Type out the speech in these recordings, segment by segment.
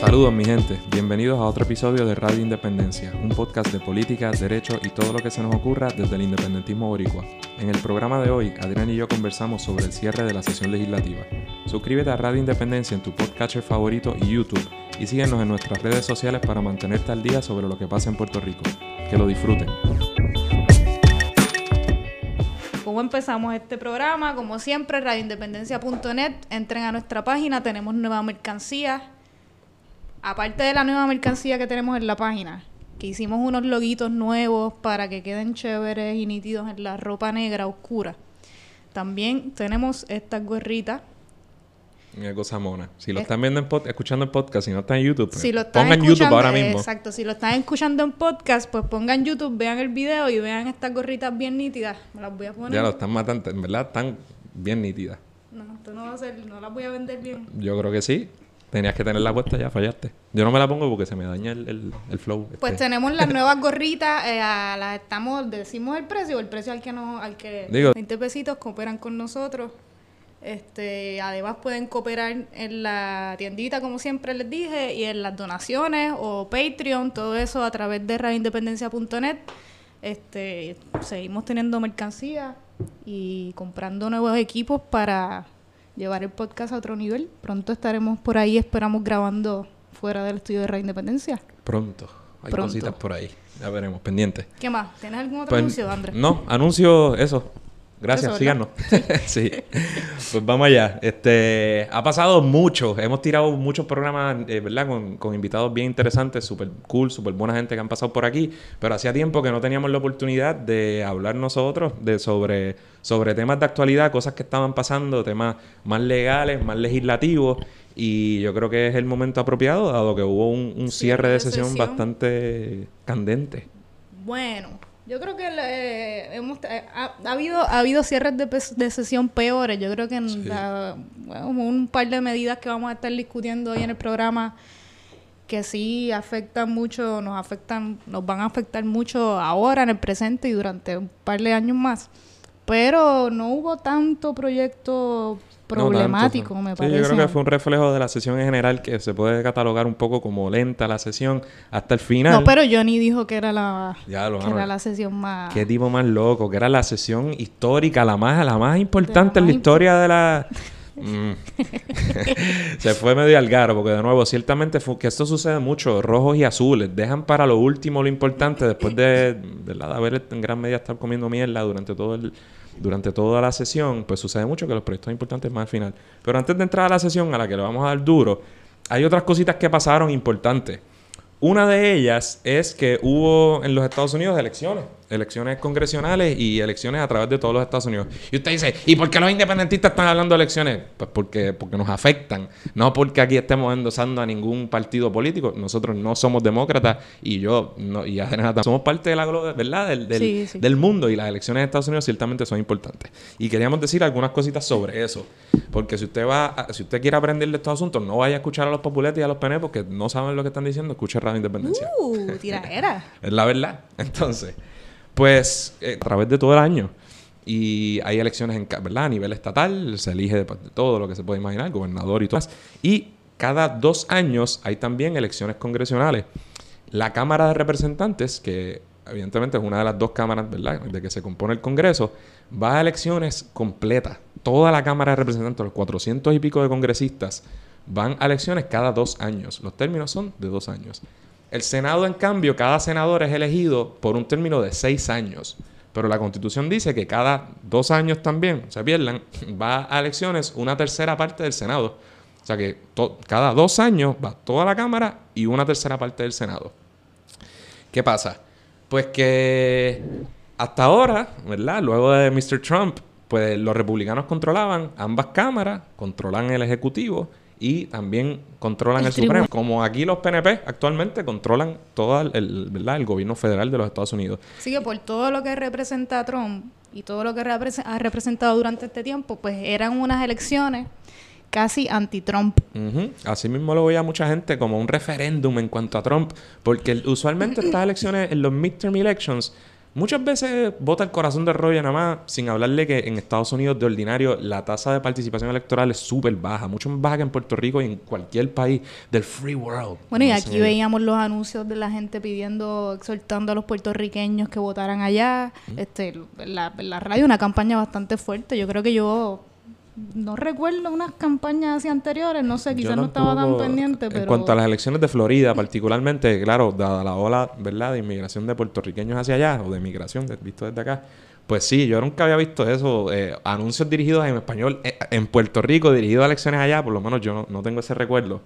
Saludos mi gente, bienvenidos a otro episodio de Radio Independencia, un podcast de política, derecho y todo lo que se nos ocurra desde el independentismo boricua. En el programa de hoy, Adrián y yo conversamos sobre el cierre de la sesión legislativa. Suscríbete a Radio Independencia en tu podcatcher favorito y YouTube y síguenos en nuestras redes sociales para mantenerte al día sobre lo que pasa en Puerto Rico. Que lo disfruten. ¿Cómo empezamos este programa? Como siempre, radioindependencia.net. Entren a nuestra página, tenemos nueva mercancía. Aparte de la nueva mercancía que tenemos en la página, que hicimos unos loguitos nuevos para que queden chéveres y nítidos en la ropa negra oscura. También tenemos estas gorritas Una cosa mona. Si lo están viendo en pod- escuchando en podcast, si no está en YouTube, Si lo están pongan YouTube ahora mismo. Exacto, si lo están escuchando en podcast, pues pongan YouTube, vean el video y vean estas gorritas bien nítidas. Me las voy a poner. Ya lo están matando, en verdad están bien nítidas. No, esto no va a ser, no las voy a vender bien. Yo creo que sí. Tenías que tenerla puesta ya, fallaste. Yo no me la pongo porque se me daña el, el, el flow. Pues este. tenemos las nuevas gorritas, eh, a las estamos, decimos el precio, el precio al que no, al que Digo- 20 pesitos cooperan con nosotros. Este, además pueden cooperar en la tiendita, como siempre les dije, y en las donaciones o Patreon, todo eso a través de radioindependencia.net. Este, seguimos teniendo mercancía y comprando nuevos equipos para llevar el podcast a otro nivel. Pronto estaremos por ahí, esperamos grabando fuera del estudio de Radio Independencia. Pronto. Hay Pronto. cositas por ahí. Ya veremos, pendientes. ¿Qué más? ¿Tienes algún otro Pues, anuncio, Andrés? No, anuncio eso. Gracias, síganos. sí. Pues vamos allá. Este, ha pasado mucho. Hemos tirado muchos programas, eh, ¿verdad? Con, con invitados bien interesantes, súper cool, súper buena gente que han pasado por aquí. Pero hacía tiempo que no teníamos la oportunidad de hablar nosotros de sobre, sobre temas de actualidad, cosas que estaban pasando, temas más legales, más legislativos. Y yo creo que es el momento apropiado, dado que hubo un, cierre de sesión. bastante candente. Bueno, yo creo que eh, hemos, eh, ha, ha habido ha habido cierres de, de sesión peores. Yo creo que en Sí. la- bueno, un par de medidas que vamos a estar discutiendo hoy en el programa que sí afectan mucho, nos afectan, nos van a afectar mucho ahora, en el presente y durante un par de años más. Pero no hubo tanto proyecto problemático, No me parece. Sí, yo creo que fue un reflejo de la sesión en general que se puede catalogar un poco como lenta la sesión hasta el final. No, pero Johnny dijo que era la, Ya lo que era la sesión más... Qué tipo más loco, que era la sesión histórica, la más, la más importante en la historia de la... Mm. Se fue medio al garo, porque de nuevo, ciertamente fue que esto sucede mucho, rojos y azules, dejan para lo último lo importante después de, de, la- de haber en gran medida estar comiendo mierda durante todo el durante toda la sesión, pues sucede mucho que los proyectos importantes más al final. Pero antes de entrar a la sesión a la que le vamos a dar duro, hay otras cositas que pasaron importantes. Una de ellas es que hubo en los Estados Unidos elecciones, elecciones congresionales y elecciones a través de todos los Estados Unidos. Y usted dice, ¿y por qué los independentistas están hablando de elecciones? Pues porque, porque nos afectan, no porque aquí estemos endosando a ningún partido político. Nosotros no somos demócratas y yo no, y Adriana tampoco. somos parte de la ¿verdad? Del, del, Sí, sí. del mundo y las elecciones de Estados Unidos ciertamente son importantes. Y queríamos decir algunas cositas sobre eso. Porque si usted va, a- si usted quiere aprender de estos asuntos, no vaya a escuchar a los populetes y a los PN porque no saben lo que están diciendo, escuche Radio Independencia. Uh, tiraera. Es la verdad. Entonces, pues eh, a través de todo el año. Y hay elecciones en, ¿verdad? a nivel estatal, se elige de, de todo lo que se puede imaginar, gobernador y todo. Y cada dos años hay también elecciones congresionales. La Cámara de Representantes, que evidentemente es una de las dos cámaras ¿verdad? de que se compone el Congreso, va a elecciones completas. Toda la Cámara de Representantes, los 400 y pico de congresistas, van a elecciones cada dos años. Los términos son de dos años. El Senado, en cambio, cada senador es elegido por un término de seis años. Pero la Constitución dice que cada dos años también, se pierdan, va a elecciones una tercera parte del Senado. O sea que cada dos años va toda la Cámara y una tercera parte del Senado. ¿Qué pasa? Pues que hasta ahora, ¿verdad? Luego de Mr. Trump, pues los republicanos controlaban ambas cámaras, controlan el Ejecutivo y también controlan El el, Supremo. Como aquí los PNP actualmente controlan todo el, el- ¿verdad? el gobierno federal de los Estados Unidos. Así que por todo lo que representa Trump y todo lo que ha representado durante este tiempo, pues eran unas elecciones casi anti-Trump. Ujú. Así mismo lo veía mucha gente como un referéndum en cuanto a Trump, porque usualmente estas elecciones, en los midterm elections, Muchas veces vota el corazón de rollo nada más, sin hablarle que en Estados Unidos de ordinario la tasa de participación electoral es súper baja, mucho más baja que en Puerto Rico y en cualquier país del free world. Bueno, y aquí veíamos los anuncios de la gente pidiendo, exhortando a los puertorriqueños que votaran allá. Este, la, la radio, una campaña bastante fuerte. Yo creo que yo no recuerdo unas campañas así anteriores, no sé, quizás no estaba tan pendiente, pero... En cuanto a las elecciones de Florida, particularmente, claro, dada la ola, ¿verdad?, de inmigración de puertorriqueños hacia allá, o de inmigración, visto desde acá, pues sí, yo nunca había visto eso, eh, anuncios dirigidos en español eh, en Puerto Rico, dirigidos a elecciones allá, por lo menos yo no, tengo ese recuerdo.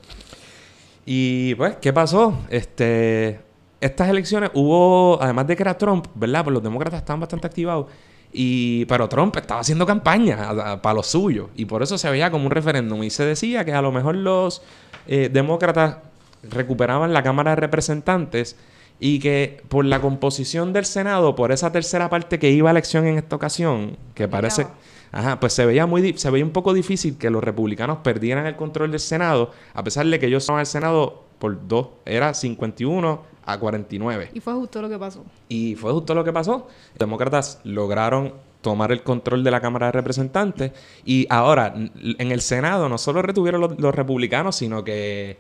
Y pues, ¿qué pasó? Este, estas elecciones hubo, además de que era Trump, ¿verdad? Pues los demócratas estaban bastante activados. Y, pero Trump estaba haciendo campaña para lo suyo. Y por eso se veía como un referéndum. Y se decía que a lo mejor los eh, demócratas recuperaban la Cámara de Representantes y que por la composición del Senado, por esa tercera parte que iba a elección en esta ocasión, que parece... Ajá, pues se veía muy se veía un poco difícil que los republicanos perdieran el control del Senado, a pesar de que ellos son el Senado por dos, era 51 a 49. Y fue justo lo que pasó. Y fue justo lo que pasó. Los demócratas lograron tomar el control de la Cámara de Representantes y ahora en el Senado no solo retuvieron los, republicanos, sino que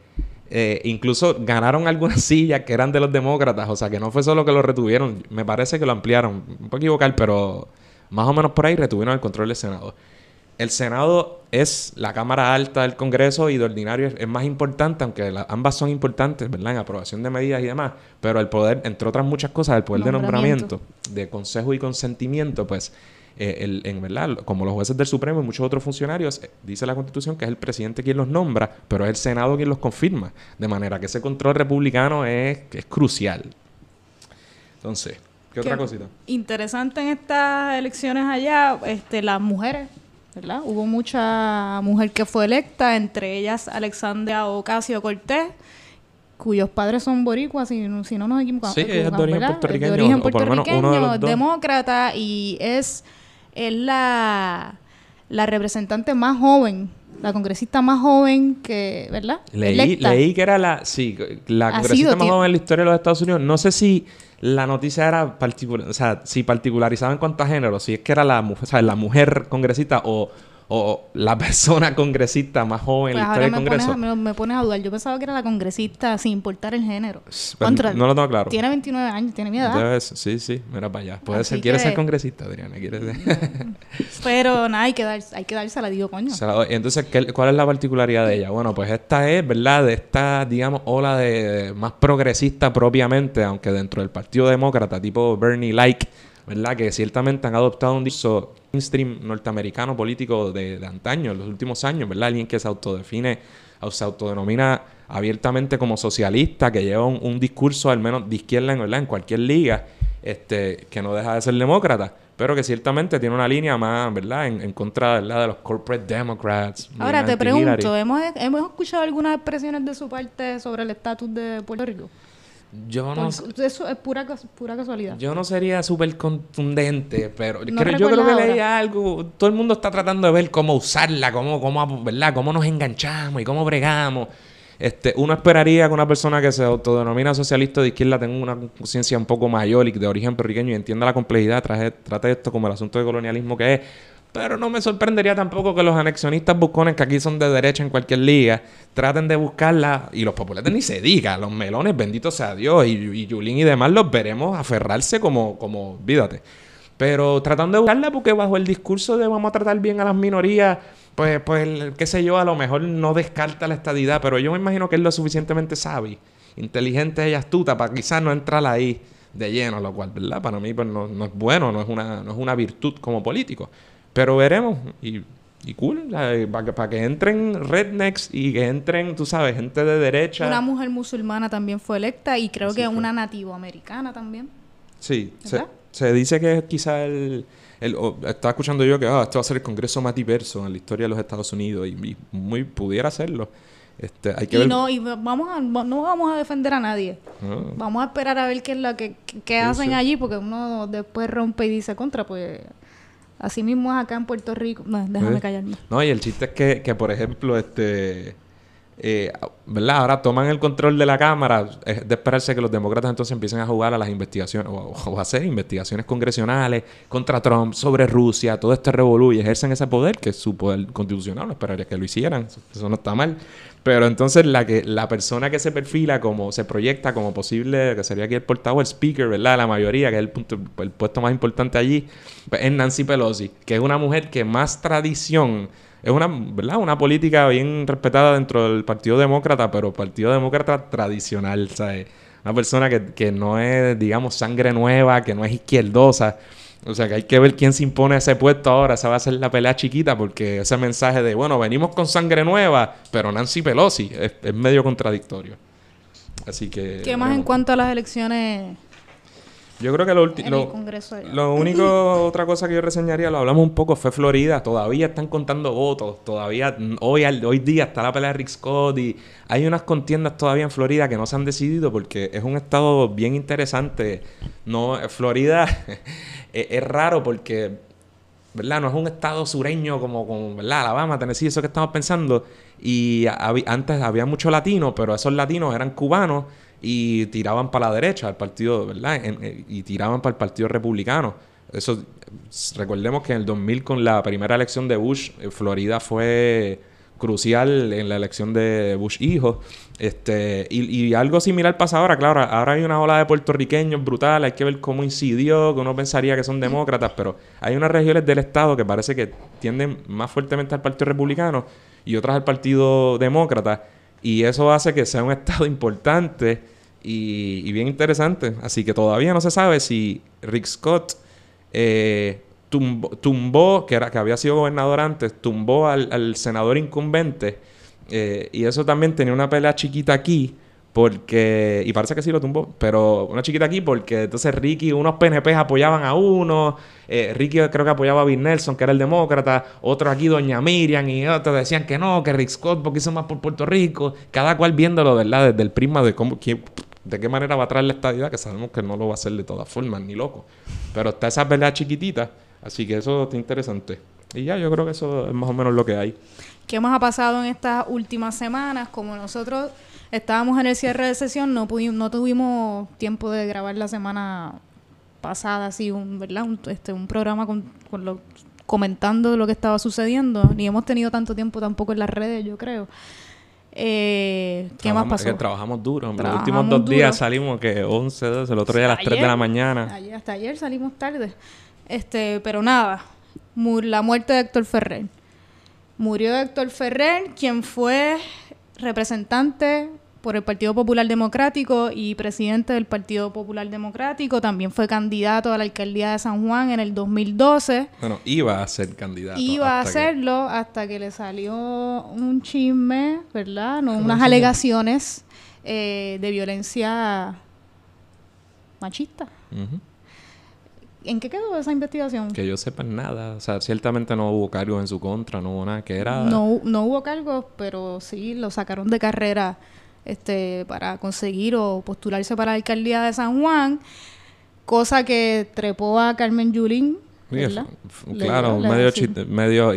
eh, incluso ganaron algunas sillas que eran de los demócratas, o sea que no fue solo que lo retuvieron, me parece que lo ampliaron, un poco equivocar, pero más o menos por ahí retuvieron el control del Senado el Senado es la Cámara Alta del Congreso y de ordinario es, más importante, aunque ambas son importantes, ¿verdad? En aprobación de medidas y demás, pero el poder, entre otras muchas cosas, el poder de nombramiento, de consejo y consentimiento, pues, eh, el, en verdad, como los jueces del Supremo y muchos otros funcionarios, eh, dice la Constitución que es el presidente quien los nombra, pero es el Senado quien los confirma, de manera que ese control republicano es, es crucial. Entonces, ¿qué, otra cosita? Interesante en estas elecciones allá, este, las mujeres ¿verdad? Hubo mucha mujer que fue electa, entre ellas Alexandria Ocasio Cortés, cuyos padres son boricuas, si, si no nos equivocamos. Sí, es de origen puertorriqueño. De origen puertorriqueño, demócrata, y es, es la, la representante más joven la congresista más joven que, ¿verdad? Leí, leí que era la, sí, la congresista más joven en la historia de los Estados Unidos. No sé si la noticia era particular, o sea, si particularizaba en cuanto a género, si es que era la, o sea, la mujer congresista o o la persona congresista más joven en la pues historia del Congreso. me, me, pones a dudar. Yo pensaba que era la congresista sin importar el género. Pues, no lo tengo claro. Tiene 29 años, tiene mi edad. sí, sí, mira para allá. Puede ser, quiere ser congresista, Adriana, quiere ser. Pero nada, hay que, dar, hay que dársela, digo, coño. Entonces, ¿cuál es la particularidad de ella? Bueno, pues esta es, ¿verdad? De esta, digamos, ola de más progresista propiamente, aunque dentro del Partido Demócrata, tipo Bernie Like, ¿verdad? Que ciertamente han adoptado un discurso mainstream norteamericano político de, antaño, en los últimos años, ¿verdad? Alguien que se autodefine, se autodenomina abiertamente como socialista, que lleva un, discurso al menos de izquierda ¿verdad? en cualquier liga, este, que no deja de ser demócrata, pero que ciertamente tiene una línea más, ¿verdad?, en, contra ¿verdad? de los corporate democrats. Ahora te pregunto, ¿hemos, ¿hemos escuchado algunas expresiones de su parte sobre el estatus de Puerto Rico? Yo no Eso es pura, pura casualidad. Yo no sería súper contundente, pero yo creo que leía algo. Todo el mundo está tratando de ver cómo usarla, cómo, cómo, ¿verdad? cómo nos enganchamos y cómo bregamos. Este, uno esperaría que una persona que se autodenomina socialista de izquierda tenga una conciencia un poco mayor y de origen puertorriqueño y entienda la complejidad, trate esto como el asunto de colonialismo que es. Pero no me sorprendería tampoco que los anexionistas buscones, que aquí son de derecha en cualquier liga, traten de buscarla. Y los populares ni se diga. Los melones, bendito sea Dios. Y, y Yulín y demás los veremos aferrarse como, como, vídate. Pero tratando de buscarla porque bajo el discurso de vamos a tratar bien a las minorías, pues, pues, qué sé yo, a lo mejor no descarta la estadidad. Pero yo me imagino que es lo suficientemente sabio, inteligente y astuta para quizás no entrar ahí de lleno, lo cual, ¿verdad? Para mí pues no, no es bueno, no es, una, no es una virtud como político. Pero veremos. Y, y cool, para que, para que entren rednecks y que entren, tú sabes, gente de derecha. Una mujer musulmana también fue electa y creo que una nativoamericana también. Sí, se, se, dice que es quizá el... el estaba escuchando yo que ah, este va a ser el congreso más diverso en la historia de los Estados Unidos y, muy pudiera serlo. Este, hay que y no y vamos a, no vamos a defender a nadie ah. vamos a esperar a ver qué es lo que, que hacen allí porque uno después rompe y dice contra pues Así mismo es acá en Puerto Rico. No, déjame callarme. No, y el chiste es que, que por ejemplo, este eh, ¿verdad? Ahora toman el control de la Cámara, es de esperarse que los demócratas entonces empiecen a jugar a las investigaciones o, a hacer investigaciones congresionales contra Trump, sobre Rusia, todo este revolú y ejercen ese poder, que es su poder constitucional, esperaría que lo hicieran, eso no está mal. Pero entonces la que la persona que se perfila como se proyecta como posible, que sería aquí el portavoz, el speaker, ¿verdad? La mayoría, que es el, punto, el puesto más importante allí, pues, es Nancy Pelosi, que es una mujer que más tradición es una, ¿verdad? una política bien respetada dentro del Partido Demócrata, pero Partido Demócrata tradicional, ¿sabes? Una persona que, que no es, digamos, sangre nueva, que no es izquierdosa. O sea que hay que ver quién se impone a ese puesto ahora. Esa va a ser la pelea chiquita porque ese mensaje de, bueno, venimos con sangre nueva, pero Nancy Pelosi es, medio contradictorio. Así que... ¿Qué más en cuanto a las elecciones yo creo que lo, último lo único, otra cosa que yo reseñaría, lo hablamos un poco, fue Florida. Todavía están contando votos. Todavía, hoy, hoy día está la pelea de Rick Scott y hay unas contiendas todavía en Florida que no se han decidido porque es un estado bien interesante. No, Florida es, raro porque, ¿verdad? No es un estado sureño como, como ¿verdad? Alabama, Tennessee, eso que estamos pensando. Y antes había mucho latino, pero esos latinos eran cubanos y tiraban para la derecha, al partido, ¿verdad? Eh, y tiraban para el Partido Republicano. Eso, recordemos que en el 2000 con la primera elección de Bush, eh, Florida fue crucial en la elección de Bush hijo. Este, y, algo similar pasa ahora, claro, ahora hay una ola de puertorriqueños brutal, hay que ver cómo incidió, que uno pensaría que son demócratas, pero hay unas regiones del estado que parece que tienden más fuertemente al Partido Republicano y otras al Partido Demócrata, y eso hace que sea un estado importante y, bien interesante. Así que todavía no se sabe si Rick Scott eh, tumbó, que, era, que había sido gobernador antes, tumbó al, senador incumbente. Eh, y eso también tenía una pelea chiquita aquí. Porque, y parece que sí lo tumbó, pero una chiquita aquí porque entonces Ricky, unos PNP apoyaban a uno, eh, Ricky creo que apoyaba a Bill Nelson, que era el demócrata, otro aquí, Doña Miriam, y otros decían que no, que Rick Scott porque hizo más por Puerto Rico, cada cual viéndolo, ¿verdad? Desde el prisma de cómo, de qué manera va a traer la estadidad, que sabemos que no lo va a hacer de todas formas, ni loco. Pero está esa pelea chiquitita, así que eso está interesante. Y ya, yo creo que eso es más o menos lo que hay. ¿Qué más ha pasado en estas últimas semanas? Como nosotros estábamos en el cierre de sesión, no, tuvimos tiempo de grabar la semana pasada, así, un, ¿verdad? Este, un programa con, con lo, comentando lo que estaba sucediendo, ni hemos tenido tanto tiempo tampoco en las redes, yo creo. Eh, ¿Qué más pasó? que trabajamos duro. los últimos dos días salimos que 11, 12, el otro día a las 3 de la mañana. hasta ayer salimos tarde. Este, pero nada, la muerte de Héctor Ferrer. Murió Héctor Ferrer, quien fue representante por el Partido Popular Democrático y presidente del Partido Popular Democrático. También fue candidato a la alcaldía de San Juan en el 2012. Bueno, iba a ser candidato. Iba a hacerlo hasta que le salió un chisme, ¿verdad? No, unas alegaciones eh, de violencia machista. ¿En qué quedó esa investigación? Que yo sepa nada. O sea, ciertamente no hubo cargos en su contra, no hubo nada que era... No, no hubo cargos, pero sí lo sacaron de carrera este, para conseguir o postularse para la alcaldía de San Juan, cosa que trepó a Carmen Yulín. claro, medio, medio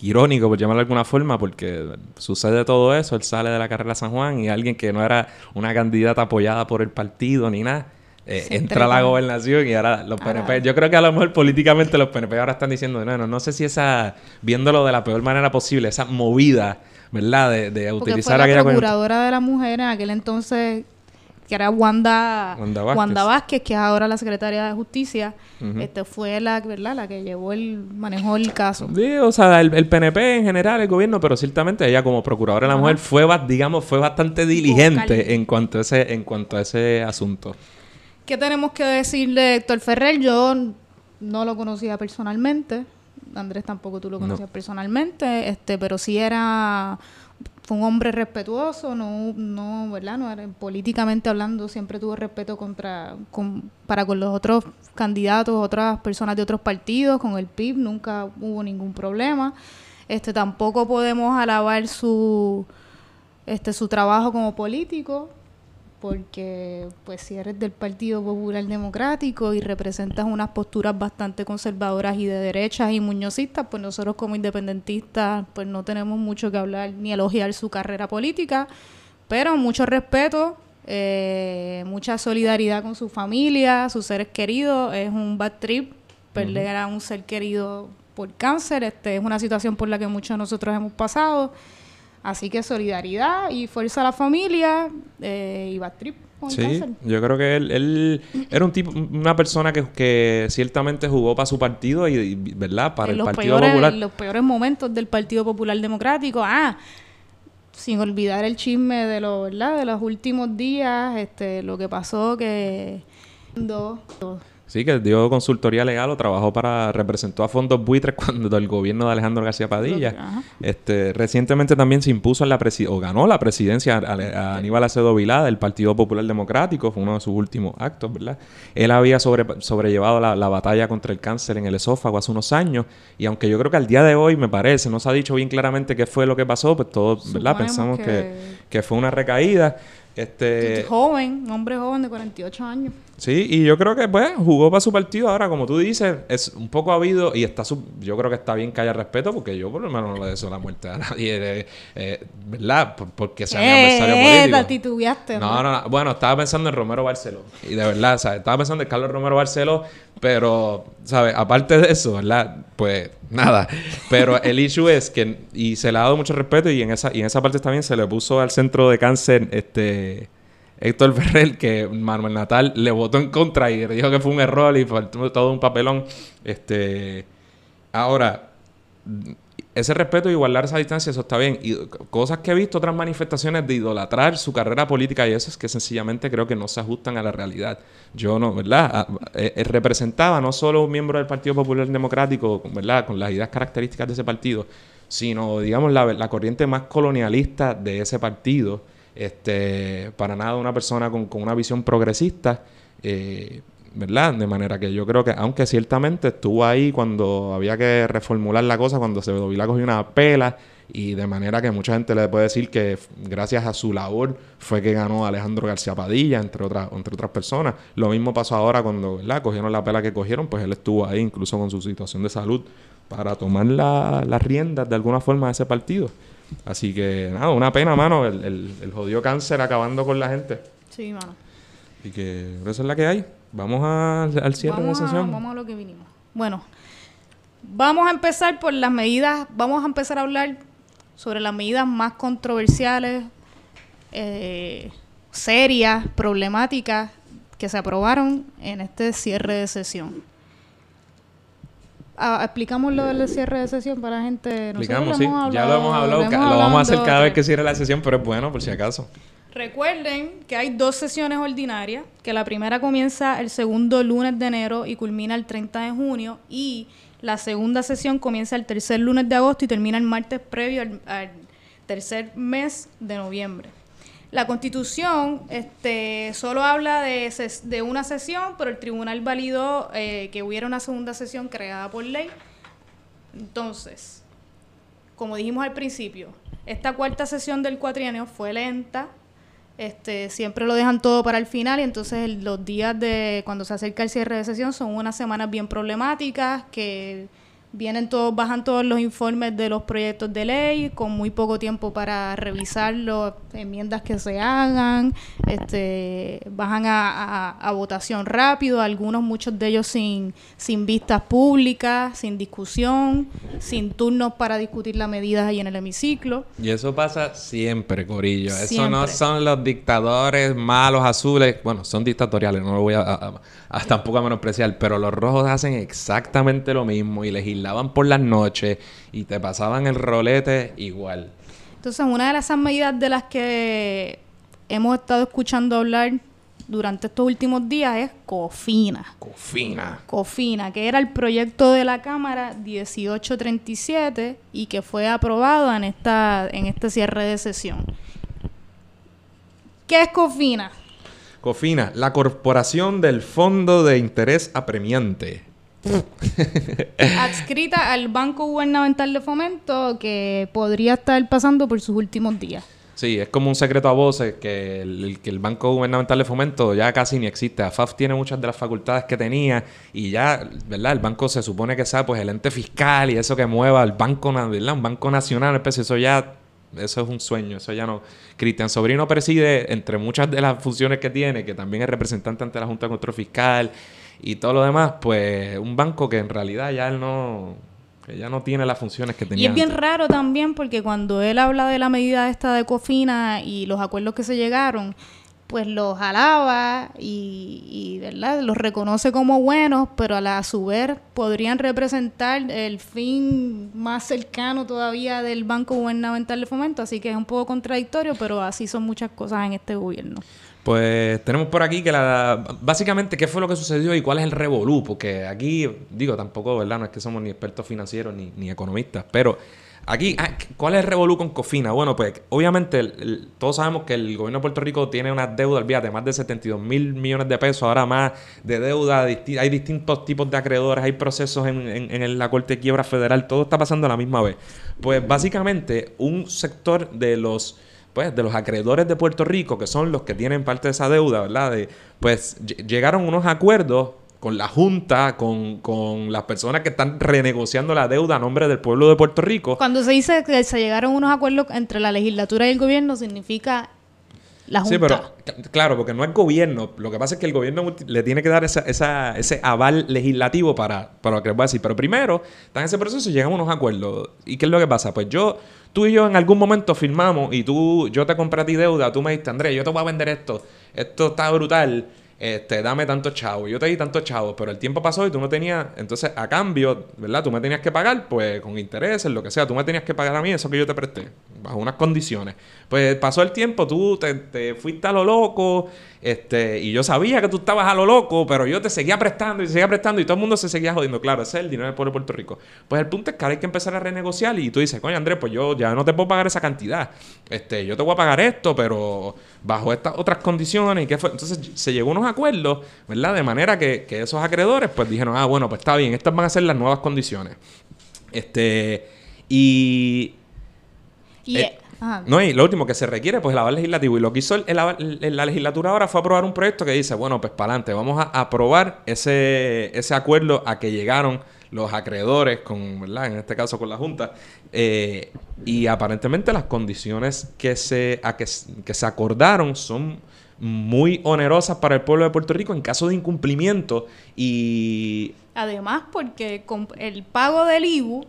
irónico, por llamarlo de alguna forma, porque sucede todo eso, él sale de la carrera de San Juan y alguien que no era una candidata apoyada por el partido ni nada, eh, entra a la gobernación y ahora los PNP, yo creo que a lo mejor políticamente los PNP ahora están diciendo, no, no, no sé si esa, viéndolo de la peor manera posible, esa movida ¿verdad? De, de utilizar fue la procuradora de la mujer en aquel entonces que era Wanda, Wanda, Vázquez. que es ahora la secretaria de Justicia, este fue la, ¿verdad? la que llevó el, manejó el caso. Sí, o sea, el, PNP en general, el gobierno, pero ciertamente ella como procuradora de la mujer fue, digamos, fue bastante diligente en cuanto, a ese, en cuanto a ese asunto. ¿Qué tenemos que decir de Héctor Ferrer? Yo no lo conocía personalmente. Andrés tampoco tú lo conocías personalmente, este, pero sí era fue un hombre respetuoso, no, no, ¿verdad? No era, políticamente hablando siempre tuvo respeto contra con, para con los otros candidatos, otras personas de otros partidos, con el PIB nunca hubo ningún problema. Este tampoco podemos alabar su este su trabajo como político, porque pues si eres del Partido Popular Democrático y representas unas posturas bastante conservadoras y de derechas y muñocistas, pues nosotros como independentistas pues no tenemos mucho que hablar ni elogiar su carrera política, pero mucho respeto, eh, mucha solidaridad con su familia, sus seres queridos, es un bad trip perder a un ser querido por cáncer, este es una situación por la que muchos de nosotros hemos pasado. Así que solidaridad y fuerza a la familia eh, y trip. Con Sí, cáncer. yo creo que él, él era un tipo, una persona que, que ciertamente jugó para su partido y, y, ¿verdad? Para en el los Partido peores, Popular. en los peores momentos del Partido Popular Democrático. Ah, sin olvidar el chisme de lo, ¿verdad? De los últimos días, este, lo que pasó que dos, dos- Sí, que dio consultoría legal o trabajó para, representó a fondos buitres cuando el gobierno de Alejandro García Padilla. Ajá. Este, recientemente también se impuso en la presi o ganó la presidencia a, a Aníbal Acedo Vilá del Partido Popular Democrático, fue uno de sus últimos actos, ¿verdad? Él había sobre, sobrellevado la, la batalla contra el cáncer en el esófago hace unos años y aunque yo creo que al día de hoy me parece, no se ha dicho bien claramente qué fue lo que pasó, pues todos, ¿verdad? Suponemos Pensamos que... que- que fue una recaída. Este, joven, hombre joven de 48 años. Sí, y yo creo que pues jugó para su partido. Ahora, como tú dices, es un poco habido y está su- yo creo que está bien que haya respeto porque yo por lo menos no le deseo la muerte a nadie, eh, eh, ¿verdad? Por- porque sea mi adversario Eh, político. la titubeaste. No, no, no. Bueno, estaba pensando en Romero Barceló. Y de verdad, ¿sabes? Estaba pensando en Carlos Romero Barceló, pero, ¿sabes? Aparte de eso, ¿verdad? Pues nada. Pero el issue es que, y se le ha dado mucho respeto, y en esa, y en esa parte también se le puso al centro de cáncer, este. Héctor Ferrer, que Manuel Natal le votó en contra y dijo que fue un error y faltó todo un papelón. Este. Ahora, ese respeto y guardar esa distancia, eso está bien. Y cosas que he visto, otras manifestaciones de idolatrar su carrera política y eso es que sencillamente creo que no se ajustan a la realidad. Yo no, ¿verdad? Ah, eh, eh, representaba no solo un miembro del Partido Popular Democrático, ¿verdad? Con las ideas características de ese partido, sino, digamos, la corriente más colonialista de ese partido. Este, para nada una persona con, con una visión progresista. eh, ¿verdad? De manera que yo creo que, aunque ciertamente estuvo ahí cuando había que reformular la cosa, cuando se Vilá cogió una pela, y de manera que mucha gente le puede decir que gracias a su labor fue que ganó Alejandro García Padilla, entre otras, entre otras personas. Lo mismo pasó ahora cuando, ¿verdad? Cogieron la pela que cogieron, pues él estuvo ahí, incluso con su situación de salud, para tomar la- las riendas de alguna forma de ese partido. Así que, nada, una pena, mano, el, el, el jodido cáncer acabando con la gente. Sí, mano. Y que eso es la que hay. Vamos a- al cierre Vamos de a, sesión. vamos a lo que vinimos. Bueno, vamos a empezar por las medidas, vamos a empezar a hablar sobre las medidas más controversiales, eh, serias, problemáticas que se aprobaron en este cierre de sesión. Ah, explicamos lo del cierre de sesión para la gente. Nosotros Explicamos, sí. hemos ya lo hemos hablado. lo vamos a hacer hablado cada vez que cierre la sesión, pero es bueno por si acaso. Recuerden que hay dos sesiones ordinarias, que la primera comienza el segundo lunes de enero y culmina el 30 de junio, y la segunda sesión comienza el tercer lunes de agosto y termina el martes previo al, al tercer mes de noviembre. La constitución este, solo habla de, ses- de una sesión, pero el tribunal validó eh, que hubiera una segunda sesión creada por ley. Entonces, como dijimos al principio, esta cuarta sesión del cuatrienio fue lenta. Este, siempre lo dejan todo para el final y entonces el- los días de cuando se acerca el cierre de sesión son unas semanas bien problemáticas que vienen todos, bajan todos los informes de los proyectos de ley con muy poco tiempo para revisar las enmiendas que se hagan, este, bajan a, a- a votación rápido, algunos, muchos de ellos sin, sin vistas públicas, sin discusión, sin turnos para discutir las medidas ahí en el hemiciclo. Y eso pasa siempre, Corillo. Eso no Siempre. son los dictadores malos azules. Bueno, son dictatoriales, no lo voy a, a- a- tampoco a menospreciar. Pero los rojos hacen exactamente lo mismo y legislaban por las noches y te pasaban el rolete igual. Entonces, una de esas medidas de las que hemos estado escuchando hablar durante estos últimos días es COFINA. Cofina. COFINA, que era el proyecto de la Cámara 1837 y que fue aprobado en, esta, en este cierre de sesión. ¿Qué es COFINA? Cofina, la corporación del Fondo de Interés Apremiante. Adscrita al Banco Gubernamental de Fomento que podría estar pasando por sus últimos días. Sí, es como un secreto a voces que el, que el Banco Gubernamental de Fomento ya casi ni existe. AFAF tiene muchas de las facultades que tenía y ya, ¿verdad? El banco se supone que sea pues el ente fiscal y eso que mueva el banco, ¿verdad? Un banco nacional, especie, eso ya, eso es un sueño, eso ya no. Cristian Sobrino preside, entre muchas de las funciones que tiene, que también es representante ante la Junta de Control Fiscal y todo lo demás, pues un banco que en realidad ya él no ya no tiene las funciones que tenía. Y es bien raro también porque cuando él habla de la medida esta de Cofina y los acuerdos que se llegaron, pues los alaba y, y ¿verdad? los reconoce como buenos, pero a la su vez podrían representar el fin más cercano todavía del Banco Gubernamental de Fomento, así que es un poco contradictorio, pero así son muchas cosas en este gobierno. Pues tenemos por aquí que la básicamente qué fue lo que sucedió y cuál es el revolú, porque aquí digo tampoco, ¿verdad? No es que somos ni expertos financieros ni, economistas, pero aquí ah, ¿cuál es el revolú con Cofina? Bueno, pues obviamente todos sabemos que el gobierno de Puerto Rico tiene una deuda, olvídate, más de 72 mil millones de pesos, ahora más de deuda, hay distintos tipos de acreedores, hay procesos en, en, en la Corte de Quiebra Federal, todo está pasando a la misma vez. Pues básicamente un sector de los pues, de los acreedores de Puerto Rico, que son los que tienen parte de esa deuda, ¿verdad? De, pues llegaron unos acuerdos con la Junta, con, con, las personas que están renegociando la deuda a nombre del pueblo de Puerto Rico. Cuando se dice que se llegaron unos acuerdos entre la legislatura y el gobierno, significa la Junta. Sí, pero claro, porque no es gobierno. Lo que pasa es que el gobierno le tiene que dar esa, esa, ese aval legislativo para, para lo que les voy a decir. Pero primero, está en ese proceso y llegan unos acuerdos. ¿Y qué es lo que pasa? Pues yo tú y yo en algún momento firmamos y tú, yo te compré a ti deuda, tú me dijiste, Andrés, yo te voy a vender esto, esto está brutal, este, dame tanto chavo. Yo te di tanto chavo, pero el tiempo pasó y tú no tenías, entonces a cambio, ¿verdad? Tú me tenías que pagar, pues con intereses, lo que sea, tú me tenías que pagar a mí eso que yo te presté, bajo unas condiciones. Pues pasó el tiempo, tú te, te fuiste a lo loco, este, y yo sabía que tú estabas a lo loco, pero yo te seguía prestando y te seguía prestando y todo el mundo se seguía jodiendo. Claro, ese es el dinero del pueblo de Puerto Rico. Pues el punto es que ahora hay que empezar a renegociar y tú dices, coño, Andrés, pues yo ya no te puedo pagar esa cantidad. Este, yo te voy a pagar esto, pero bajo estas otras condiciones. ¿Y qué fue? Entonces se llegó a unos acuerdos, ¿verdad? De manera que, que esos acreedores, pues dijeron, ah, bueno, pues está bien, estas van a ser las nuevas condiciones. Este, y. Y. Eh, no, y lo último que se requiere, pues el aval legislativo. Y lo que hizo la legislatura ahora fue aprobar un proyecto que dice, bueno, pues para adelante, vamos a aprobar ese, ese acuerdo a que llegaron los acreedores, con, ¿verdad? En este caso con la Junta. Eh, y aparentemente las condiciones que se, a que, que se acordaron son muy onerosas para el pueblo de Puerto Rico en caso de incumplimiento y... Además, porque el pago del IBU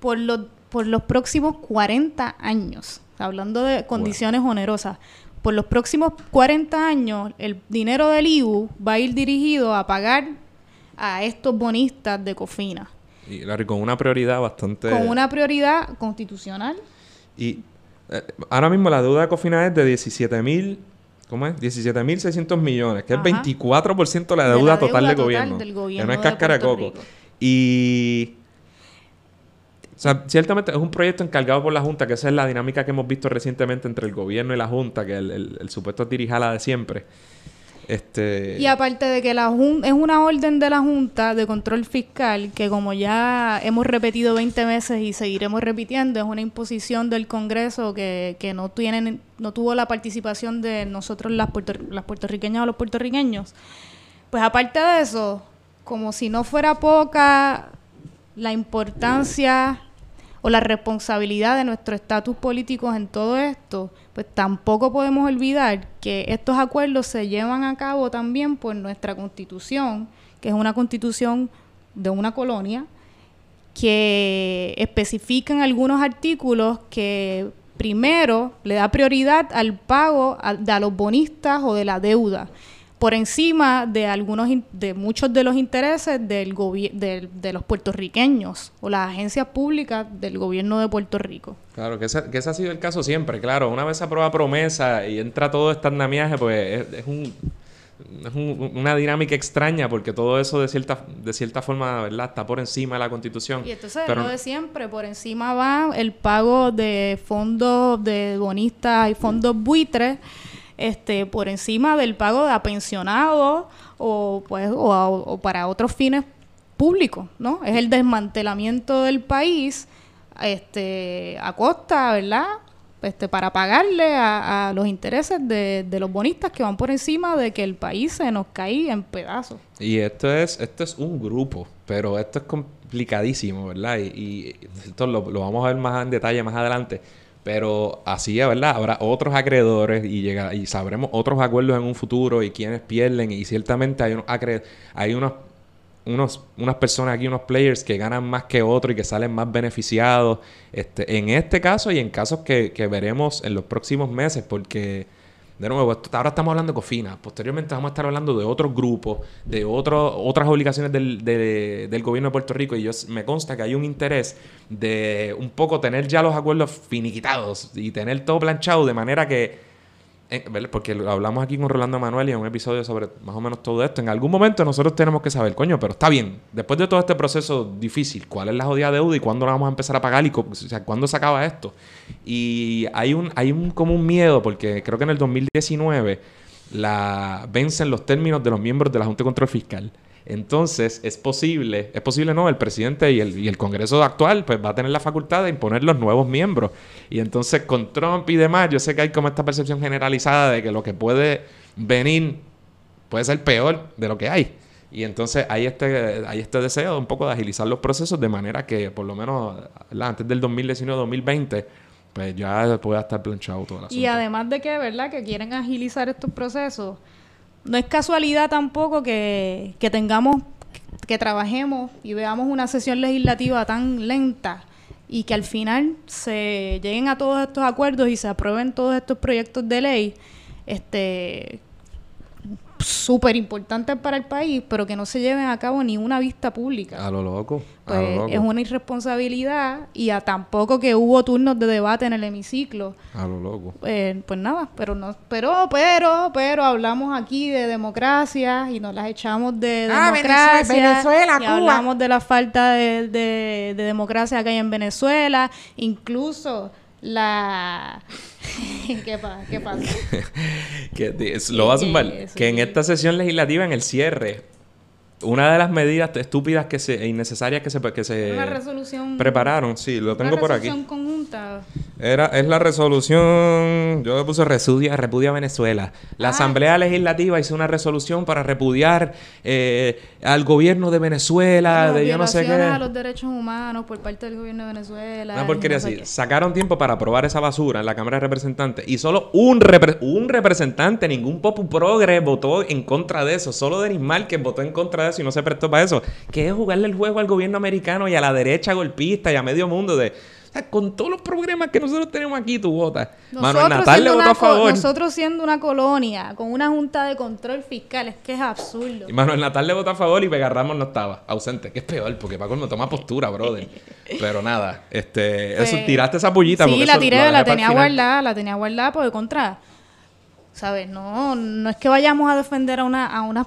por los por los próximos 40 años, hablando de condiciones onerosas, por los próximos 40 años el dinero del IBU va a ir dirigido a pagar a estos bonistas de Cofina. Y Larry, con una prioridad bastante... Con una prioridad constitucional. Y eh, ahora mismo la deuda de Cofina es de 17 mil... ¿Cómo es? 17.600 millones, que es 24% de la deuda, total, del, gobierno, del gobierno. Que no es cáscara de coco. Y sea, ciertamente es un proyecto encargado por la Junta, que esa es la dinámica que hemos visto recientemente entre el gobierno y la Junta, que el, el, supuesto dirijala de siempre. Este... Y aparte de que la jun es una orden de la Junta de Control Fiscal que como ya hemos repetido 20 veces y seguiremos repitiendo, es una imposición del Congreso que, que no, tienen, no tuvo la participación de nosotros las, las puertorriqueñas o los puertorriqueños. Pues aparte de eso, como si no fuera poca la importancia o la responsabilidad de nuestro estatus político en todo esto, pues tampoco podemos olvidar que estos acuerdos se llevan a cabo también por nuestra constitución, que es una constitución de una colonia, que especifica en algunos artículos que primero le da prioridad al pago de a los bonistas o de la deuda por encima de algunos de muchos de los intereses del de, de, los puertorriqueños o las agencias públicas del gobierno de Puerto Rico. Claro, que ese, que ese ha sido el caso siempre, claro. Una vez se aprueba promesa y entra todo este andamiaje, pues es, un es una dinámica extraña porque todo eso de cierta de cierta forma verdad está por encima de la constitución y entonces pero... lo de siempre por encima va el pago de fondos de bonistas y fondos buitres este, por encima del pago de pensionados o, pues, o, para otros fines públicos, ¿no? Es el desmantelamiento del país este, a costa, ¿verdad? este, para pagarle a, los intereses de, los bonistas que van por encima de que el país se nos cae en pedazos. Y esto es, esto es un grupo, pero esto es complicadísimo, ¿verdad? Y, esto lo, vamos a ver más en detalle más adelante. Pero así, ¿verdad? Habrá otros acreedores y, llega, y sabremos otros acuerdos en un futuro y quienes pierden. Y ciertamente hay, unos hay unos unos, unas personas aquí, unos players que ganan más que otros y que salen más beneficiados. Este, en este caso y en casos que, que veremos en los próximos meses, porque, de nuevo, ahora estamos hablando de Cofina. Posteriormente vamos a estar hablando de otros grupos, de otros otras obligaciones del, del gobierno de Puerto Rico. Y yo, me consta que hay un interés de un poco tener ya los acuerdos finiquitados y tener todo planchado de manera que porque hablamos aquí con Rolando Manuel y en un episodio sobre más o menos todo esto. En algún momento nosotros tenemos que saber, coño, pero está bien. Después de todo este proceso difícil, ¿cuál es la jodida deuda y cuándo la vamos a empezar a pagar y cuándo se acaba esto? Y hay un, hay un como un miedo, porque creo que en el 2019 la vencen los términos de los miembros de la Junta de Control Fiscal. Entonces, es posible, es posible no, el presidente y el, y el Congreso actual pues va a tener la facultad de imponer los nuevos miembros. Y entonces con Trump y demás, yo sé que hay como esta percepción generalizada de que lo que puede venir puede ser peor de lo que hay. Y entonces hay este, hay este deseo un poco de agilizar los procesos de manera que por lo menos antes del 2019-2020 pues ya pueda estar planchado todo el asunto. Y además de que, ¿verdad? Que quieren agilizar estos procesos no es casualidad tampoco que, tengamos, que trabajemos y veamos una sesión legislativa tan lenta y que al final se lleguen a todos estos acuerdos y se aprueben todos estos proyectos de ley, este súper importantes para el país, pero que no se lleven a cabo ni una vista pública. A lo loco. Pues es una irresponsabilidad y a tampoco que hubo turnos de debate en el hemiciclo. A lo loco. Eh, pues nada, pero no, pero, pero, pero hablamos aquí de democracia y nos las echamos de ah, democracia. Venezuela, y hablamos de la falta de, de democracia que hay en Venezuela, incluso la... ¿Qué, pasa? ¿Qué pasa? que, lo vas a sumar. Que en esta sesión legislativa, en el cierre, una de las medidas estúpidas que se, e innecesarias que se, que se resolución, prepararon, sí, lo tengo por aquí. Era, es la resolución, yo le puse repudia, repudia Venezuela. La ah. Asamblea Legislativa hizo una resolución para repudiar eh, al gobierno de Venezuela, de yo no sé qué. a los derechos humanos por parte del gobierno de Venezuela. Una porquería así. Sacaron tiempo para aprobar esa basura en la Cámara de Representantes y solo un, un representante, ningún popu progre votó en contra de eso. Solo Denis que votó en contra de eso y no se prestó para eso. Que es jugarle el juego al gobierno americano y a la derecha golpista y a medio mundo de con todos los problemas que nosotros tenemos aquí, tu vota. Manuel Natal le votó a favor. Nosotros siendo una colonia, con una junta de control fiscal, es que es absurdo. Y Manuel Natal le votó a favor y Vega Ramos no estaba, ausente. Que es peor, porque Paco no toma postura, brother. Pero nada, este, eso, pues, tiraste esa pullita. Sí, la tiré, la, tenía guardada, la tenía guardada porque contra, ¿sabes? No, no es que vayamos a defender a una, a una,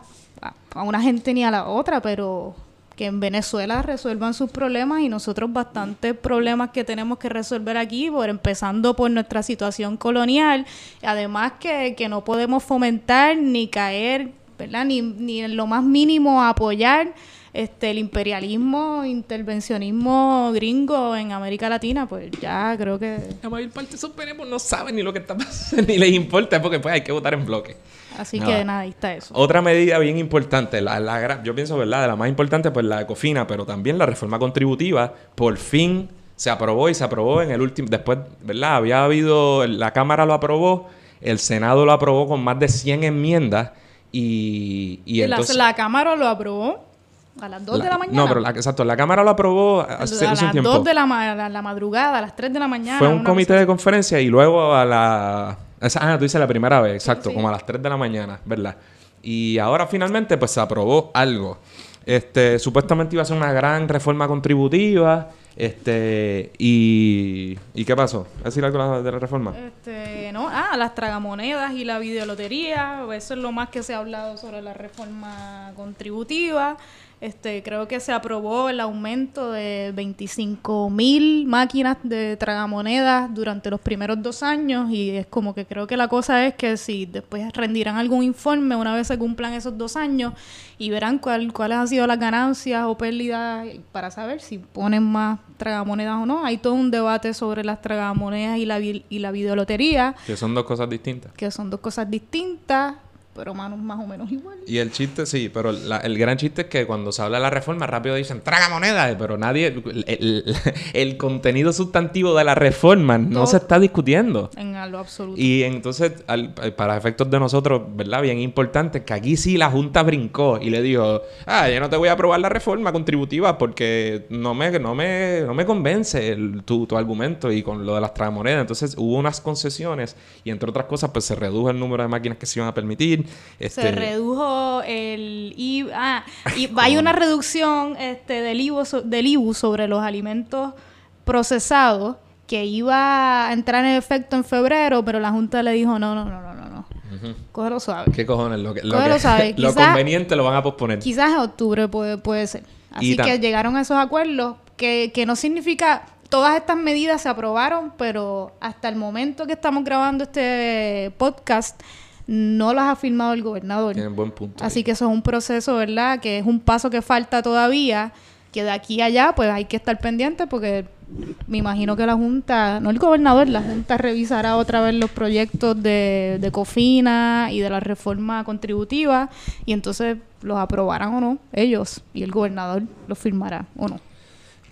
a una gente ni a la otra, pero que en Venezuela resuelvan sus problemas y nosotros bastantes problemas que tenemos que resolver aquí, por empezando por nuestra situación colonial, además que, que no podemos fomentar ni caer, ¿verdad? Ni, ni en lo más mínimo apoyar este el imperialismo, intervencionismo gringo en América Latina, pues ya creo que... La mayor parte de esos no saben ni lo que está pasando, ni les importa, porque pues hay que votar en bloque. Así que nada, ahí está eso. Otra medida bien importante, la, la, yo pienso, ¿verdad? De la más importante, pues la ecofina, pero también la reforma contributiva, por fin se aprobó y se aprobó en el último, después, ¿verdad? Había habido, la Cámara lo aprobó, el Senado lo aprobó con más de 100 enmiendas y, y, entonces... La, Cámara lo aprobó a las 2 de la mañana. No, pero exacto, la Cámara lo aprobó hace, a las 2 de la, la, madrugada, a las 3 de la mañana. Fue un comité de conferencia y luego a la ah, tú dices la primera vez, exacto, como a las 3 de la mañana, ¿verdad? Y ahora finalmente pues se aprobó algo. Este, supuestamente iba a ser una gran reforma contributiva. Este, y, ¿y qué pasó? ¿Es decir algo de la reforma? Este, no, ah, las tragamonedas y la videolotería, eso es lo más que se ha hablado sobre la reforma contributiva. Este, creo que se aprobó el aumento de 25 mil máquinas de tragamonedas durante los primeros dos años y es como que creo que la cosa es que si después rendirán algún informe una vez se cumplan esos dos años y verán cuál, cuáles han sido las ganancias o pérdidas para saber si ponen más tragamonedas o no. Hay todo un debate sobre las tragamonedas y la, y la videolotería. Que son dos cosas distintas. Que son dos cosas distintas pero manos más o menos igual. Y el chiste, sí, pero el gran chiste es que cuando se habla de la reforma, rápido dicen, traga moneda, pero nadie, el, contenido sustantivo de la reforma no se está discutiendo. En lo absoluto. Y entonces, para efectos de nosotros, ¿verdad? Bien importante, que aquí sí la Junta brincó y le dijo, ah, yo no te voy a aprobar la reforma contributiva porque no me, no me, no me convence tu, tu argumento y con lo de las tragamonedas. Entonces hubo unas concesiones y entre otras cosas, pues se redujo el número de máquinas que se iban a permitir se este, redujo el IVA. Ah, y hay una reducción este, del, IVU, del IVU sobre los alimentos procesados que iba a entrar en efecto en febrero, pero la Junta le dijo: no, no, no, no, no. no. Cógelo suave. ¿Qué cojones? Lo, que, lo, lo conveniente lo van a posponer. Quizás en octubre puede, puede ser. Así que llegaron a esos acuerdos que, que no significa todas estas medidas se aprobaron, pero hasta el momento que estamos grabando este podcast, no las ha firmado el gobernador. Tienen buen punto. Así que eso es un proceso, ¿verdad? Que es un paso que falta todavía, que de aquí a allá pues hay que estar pendiente porque me imagino que la Junta, no el gobernador, la Junta revisará otra vez los proyectos de, de COFINA y de la reforma contributiva y entonces los aprobarán o no ellos y el gobernador los firmará o no.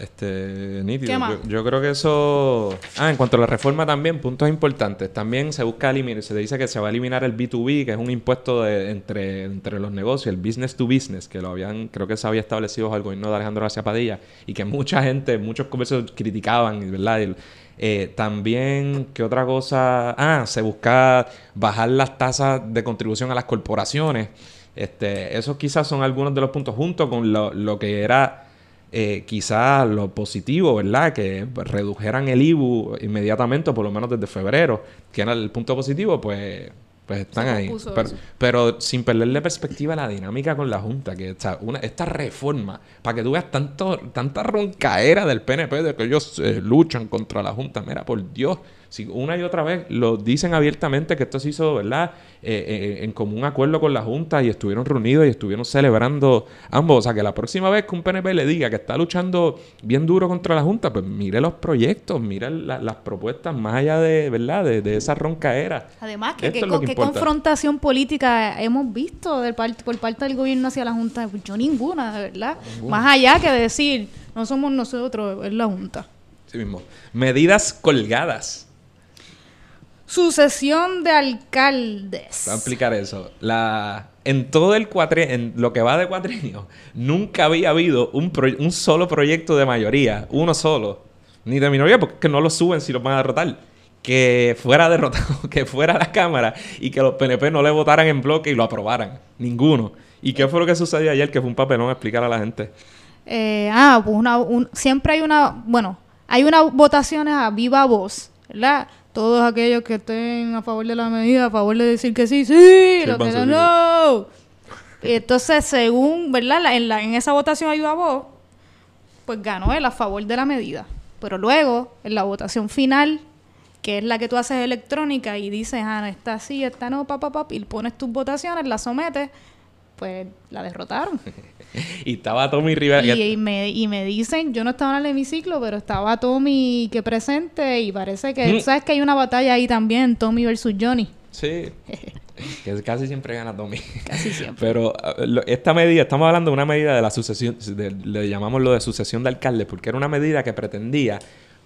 Este, nítido. Yo, creo que eso. Ah, en cuanto a la reforma también, puntos importantes. También se busca eliminar, se dice que se va a eliminar el B2B, que es un impuesto de, entre, entre los negocios, el business to business, que lo habían, creo que se había establecido bajo el gobierno de Alejandro García Padilla, y que mucha gente, muchos comercios criticaban, ¿verdad? Eh, también, ¿qué otra cosa? Ah, se busca bajar las tasas de contribución a las corporaciones. Este, esos quizás son algunos de los puntos, junto con lo, lo que era eh, quizás lo positivo, ¿verdad? Que redujeran el IBU inmediatamente, por lo menos desde febrero, que era el punto positivo, pues, pues están ahí. Pero, sin perderle perspectiva la dinámica con la Junta, que esta, una, esta reforma, para que tú veas tanto, tanta roncaera del PNP de que ellos eh, luchan contra la Junta, mira, por Dios si una y otra vez lo dicen abiertamente que esto se hizo, ¿verdad? Eh, eh, en común acuerdo con la Junta y estuvieron reunidos y estuvieron celebrando ambos. O sea, que la próxima vez que un PNP le diga que está luchando bien duro contra la Junta, pues mire los proyectos, mire las propuestas más allá de, ¿verdad? De, esa roncaera. Además, que, qué confrontación política hemos visto del por parte del gobierno hacia la Junta. Pues yo ninguna, de verdad. Más allá que decir, no somos nosotros, es la Junta. Sí mismo. Medidas colgadas. Sucesión de alcaldes. Voy a explicar eso. La, en todo el cuatri en lo que va de cuatrienio, nunca había habido un, un solo proyecto de mayoría, uno solo, ni de minoría, porque no lo suben si lo van a derrotar. Que fuera derrotado, que fuera a la Cámara y que los PNP no le votaran en bloque y lo aprobaran. Ninguno. ¿Y qué fue lo que sucedió ayer? Que fue un papelón explicar a la gente. Eh, ah, pues una, siempre hay una, bueno, hay unas votaciones a viva voz, ¿verdad? todos aquellos que estén a favor de la medida, a favor de decir que sí, sí, lo que no, no. Y entonces, según, ¿verdad? En, la, en esa votación ayuda vos, pues ganó él a favor de la medida. Pero luego, en la votación final, que es la que tú haces electrónica y dices, ah, esta sí, esta no, papá, papá, y pones tus votaciones, las sometes, pues la derrotaron. y estaba Tommy Rivera. Y, me, y me dicen, yo no estaba en el hemiciclo, pero estaba Tommy que presente y parece que, mm. ¿sabes que hay una batalla ahí también, Tommy versus Johnny? Sí. que casi siempre gana Tommy. Casi siempre. Pero esta medida, estamos hablando de una medida de la sucesión, le llamamos lo de sucesión de alcalde, porque era una medida que pretendía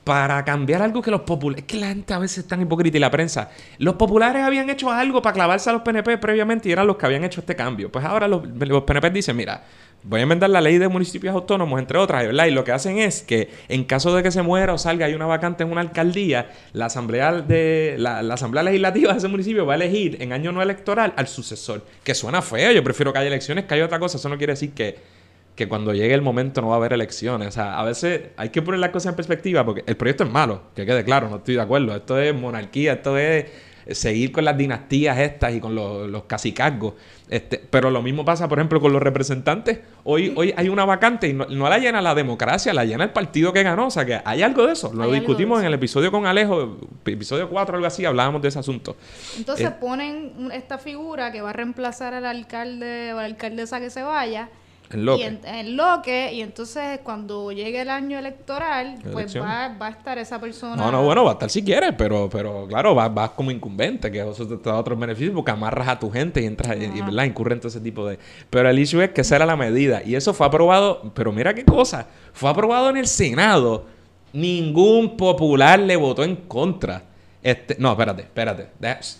para cambiar algo que los populares. Es que la gente a veces es tan hipócrita y la prensa. Los populares habían hecho algo para clavarse a los PNP previamente y eran los que habían hecho este cambio. Pues ahora los, PNP dicen: mira, voy a enmendar la ley de municipios autónomos, entre otras, ¿verdad? Y lo que hacen es que en caso de que se muera o salga hay una vacante en una alcaldía, la asamblea de la, asamblea legislativa de ese municipio va a elegir en año no electoral al sucesor. Que suena feo, yo prefiero que haya elecciones que haya otra cosa. Eso no quiere decir que que cuando llegue el momento no va a haber elecciones. O sea, a veces hay que poner las cosas en perspectiva porque el proyecto es malo, que quede claro, no estoy de acuerdo. Esto es monarquía, esto es seguir con las dinastías estas y con los, los cacicazgos. Este, pero lo mismo pasa, por ejemplo, con los representantes. Hoy, hoy hay una vacante y no, la llena la democracia, la llena el partido que ganó. O sea que hay algo de eso. Lo discutimos en el episodio con Alejo, episodio 4 algo así, hablábamos de ese asunto. Entonces eh, ponen esta figura que va a reemplazar al alcalde o a la alcaldesa que se vaya en lo, y en, lo que, y entonces cuando llegue el año electoral, pues va, va, a estar esa persona. No, no, bueno, va a estar si quieres, pero, pero claro, vas va como incumbente, que eso te da otros beneficios porque amarras a tu gente y entras, y, ¿verdad? Incurre en todo ese tipo de. Pero el issue es que esa era la medida, y eso fue aprobado, pero mira qué cosa, fue aprobado en el Senado. Ningún popular le votó en contra. Este, no, espérate, espérate.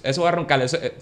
Eso va a roncar. Eso, eh,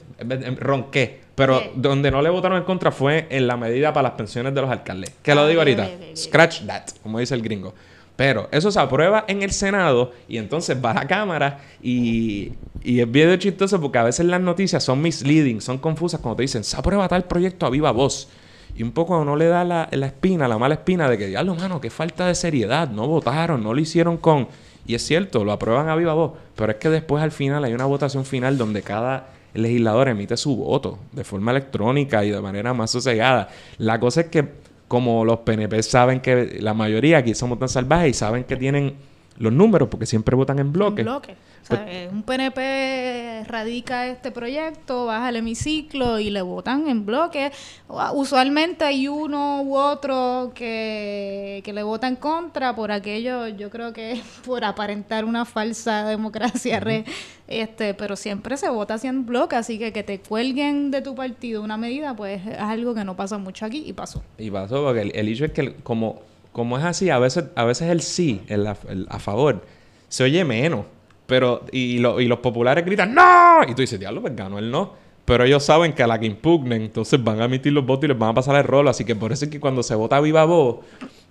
ronqué. Pero donde no le votaron en contra fue en la medida para las pensiones de los alcaldes. Que lo ah, digo ahorita. Scratch that, como dice el gringo. Pero eso se aprueba en el Senado y entonces va a la Cámara y, y es bien chistoso porque a veces las noticias son misleading, son confusas cuando te dicen, se aprueba tal proyecto a viva voz. Y un poco no le da la, la espina, la mala espina de que, diablo, mano, qué falta de seriedad. No votaron, no lo hicieron con... Y es cierto, lo aprueban a viva voz. Pero es que después al final hay una votación final donde cada legislador emite su voto de forma electrónica y de manera más sosegada. La cosa es que como los PNP saben que la mayoría aquí somos tan salvajes y saben que tienen los números porque siempre votan en bloque. En bloque. O sea, pues un PNP radica este proyecto, baja el hemiciclo y le votan en bloque. Usualmente hay uno u otro que, le vota en contra por aquello, yo creo que por aparentar una falsa democracia, este, pero siempre se vota así en bloque, así que que te cuelguen de tu partido una medida, pues es algo que no pasa mucho aquí y pasó. Y pasó porque el, hecho es que como, como es así, a veces, a veces el sí, el a favor, se oye menos. Pero, y, los populares gritan ¡No! Y tú dices, diablo, pues ganó el no. Pero ellos saben que a la que impugnen, entonces van a emitir los votos y les van a pasar el rol. Así que por eso es que cuando se vota viva voz,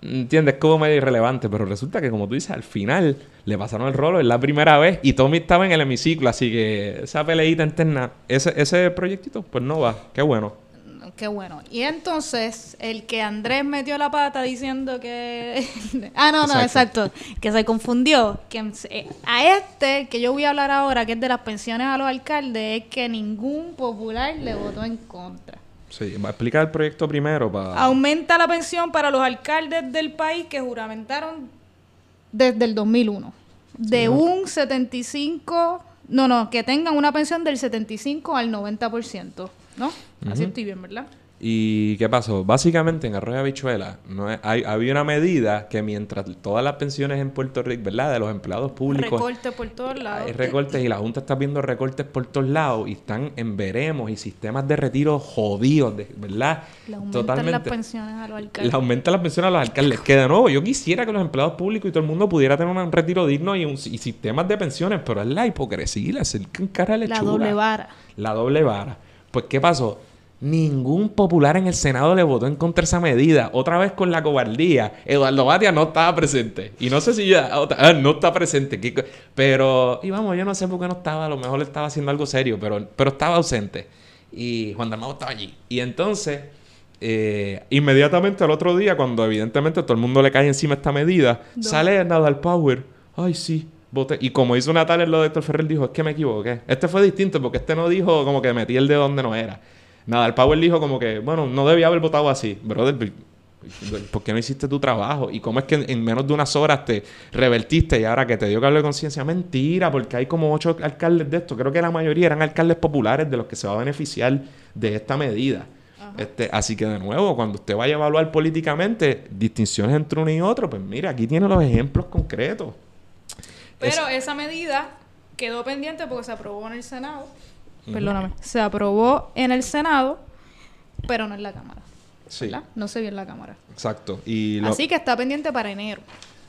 ¿entiendes? Es como medio irrelevante. Pero resulta que, como tú dices, al final le pasaron el rolo. Es la primera vez y Tommy estaba en el hemiciclo. Así que esa peleita interna, ese, ese proyectito, pues no va. Qué bueno qué bueno. Y entonces, el que Andrés metió la pata diciendo que... ah, no, no, exacto. Que se confundió. Que eh, a este, que yo voy a hablar ahora, que es de las pensiones a los alcaldes, es que ningún popular le votó en contra. Sí, va a explicar el proyecto primero para... Aumenta la pensión para los alcaldes del país que juramentaron desde el 2001. De un 75... No, no, que tengan una pensión del 75 al 90%. ¿No? Así estoy bien, ¿verdad? ¿Y qué pasó? Básicamente en Arroyo Habichuela no hay, había una medida que mientras todas las pensiones en Puerto Rico, ¿verdad? De los empleados públicos. Recortes por todos lados. Hay recortes y la Junta está viendo recortes por todos lados y están en veremos y sistemas de retiro jodidos, ¿verdad? Le aumentan las pensiones a los alcaldes. Le aumentan las pensiones a los alcaldes. Que de nuevo, yo quisiera que los empleados públicos y todo el mundo pudiera tener un retiro digno y, un, y sistemas de pensiones, pero es la hipocresía, la cara La doble vara. La doble vara. Pues, ¿qué pasó? Ningún popular en el Senado le votó en contra de esa medida. Otra vez con la cobardía. Eduardo Batia no estaba presente. Y no sé si ya... Ah, no está presente. Pero... Y vamos, yo no sé por qué no estaba. A lo mejor le estaba haciendo algo serio. Pero, pero estaba ausente. Y Juan Dalmau estaba allí. Y entonces... Eh, inmediatamente al otro día, cuando evidentemente todo el mundo le cae encima esta medida, sale Nadal Power. Ay, sí, y como hizo Natal lo de Héctor Ferrer, dijo, es que me equivoqué. Este fue distinto porque este no dijo como que metí el de donde no era. Nada, el Power dijo como que, bueno, no debía haber votado así. Brother, ¿por qué no hiciste tu trabajo? ¿Y cómo es que en menos de unas horas te revertiste y ahora que te dio cable de conciencia? Mentira, porque hay como ocho alcaldes de esto. Creo que la mayoría eran alcaldes populares de los que se va a beneficiar de esta medida. Este, así que de nuevo, cuando usted vaya a evaluar políticamente distinciones entre uno y otro, pues mira, aquí tiene los ejemplos concretos. Pero esa medida quedó pendiente porque se aprobó en el Senado. Perdóname. Se aprobó en el Senado, pero no en la Cámara. Sí. No se vio en la Cámara. Exacto. Y Así que está pendiente para enero.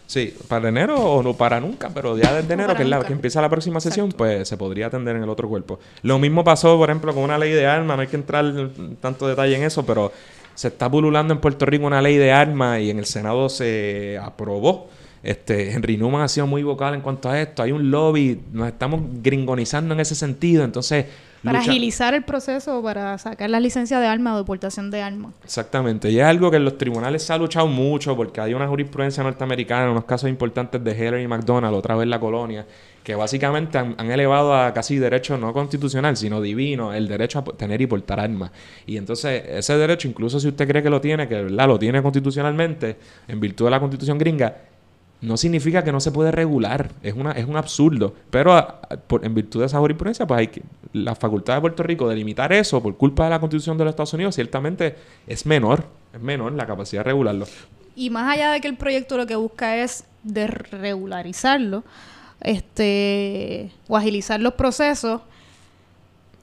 Sí, para enero o no para nunca, pero ya desde enero, que es la que empieza la próxima sesión, pues se podría atender en el otro cuerpo. Lo mismo pasó, por ejemplo, con una ley de armas, no hay que entrar en tanto detalle en eso, pero se está pululando en Puerto Rico una ley de armas y en el Senado se aprobó este, Henry Newman ha sido muy vocal en cuanto a esto. Hay un lobby, nos estamos gringonizando en ese sentido. Entonces, Para agilizar el proceso para sacar la licencia de arma o deportación de armas. Exactamente. Y es algo que en los tribunales se ha luchado mucho porque hay una jurisprudencia norteamericana, unos casos importantes de Heller y McDonald, otra vez la colonia, que básicamente han, elevado a casi derecho no constitucional, sino divino, el derecho a tener y portar armas. Y entonces ese derecho, incluso si usted cree que lo tiene, que ¿verdad? lo tiene constitucionalmente, en virtud de la constitución gringa, no significa que no se puede regular. Es, una, es un absurdo. Pero en virtud de esa jurisprudencia, pues hay que, la facultad de Puerto Rico de limitar eso por culpa de la constitución de los Estados Unidos, ciertamente es menor. Es menor la capacidad de regularlo. Y más allá de que el proyecto lo que busca es desregularizarlo, este, o agilizar los procesos,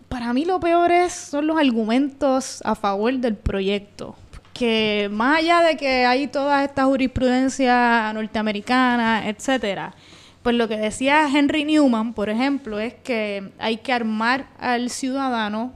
para mí lo peor es, son los argumentos a favor del proyecto. Que más allá de que hay toda esta jurisprudencia norteamericana, etcétera, pues lo que decía Henry Newman, por ejemplo, es que hay que armar al ciudadano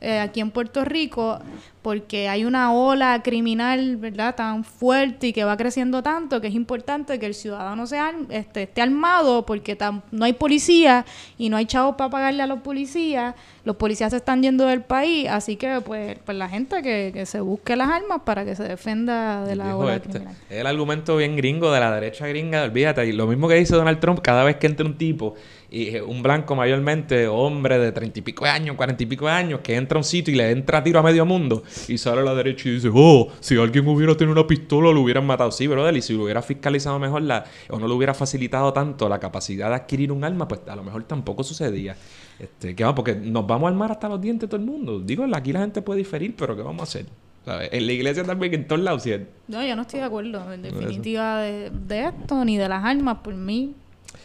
eh, aquí en Puerto Rico porque hay una ola criminal, ¿verdad?, tan fuerte y que va creciendo tanto que es importante que el ciudadano sea, este, esté armado porque no hay policía y no hay chavos para pagarle a los policías, los policías se están yendo del país, así que pues, pues la gente que, se busque las armas para que se defenda de la ola este, criminal. Es el argumento bien gringo de la derecha gringa, olvídate, y lo mismo que dice Donald Trump cada vez que entra un tipo y un blanco mayormente, hombre de treinta y pico de años, cuarenta y pico de años, que entra a un sitio y le entra a tiro a medio mundo y sale a la derecha y dice, oh, si alguien hubiera tenido una pistola lo hubieran matado. Sí, brother, y si lo hubiera fiscalizado mejor la, o no le hubiera facilitado tanto la capacidad de adquirir un arma, pues a lo mejor tampoco sucedía. Este, ¿qué vamos? Porque nos vamos a armar hasta los dientes todo el mundo. Digo, aquí la gente puede diferir, pero ¿qué vamos a hacer? En la iglesia también, en todos lados, No, yo no estoy de acuerdo, en definitiva, de, de esto, ni de las armas, por mí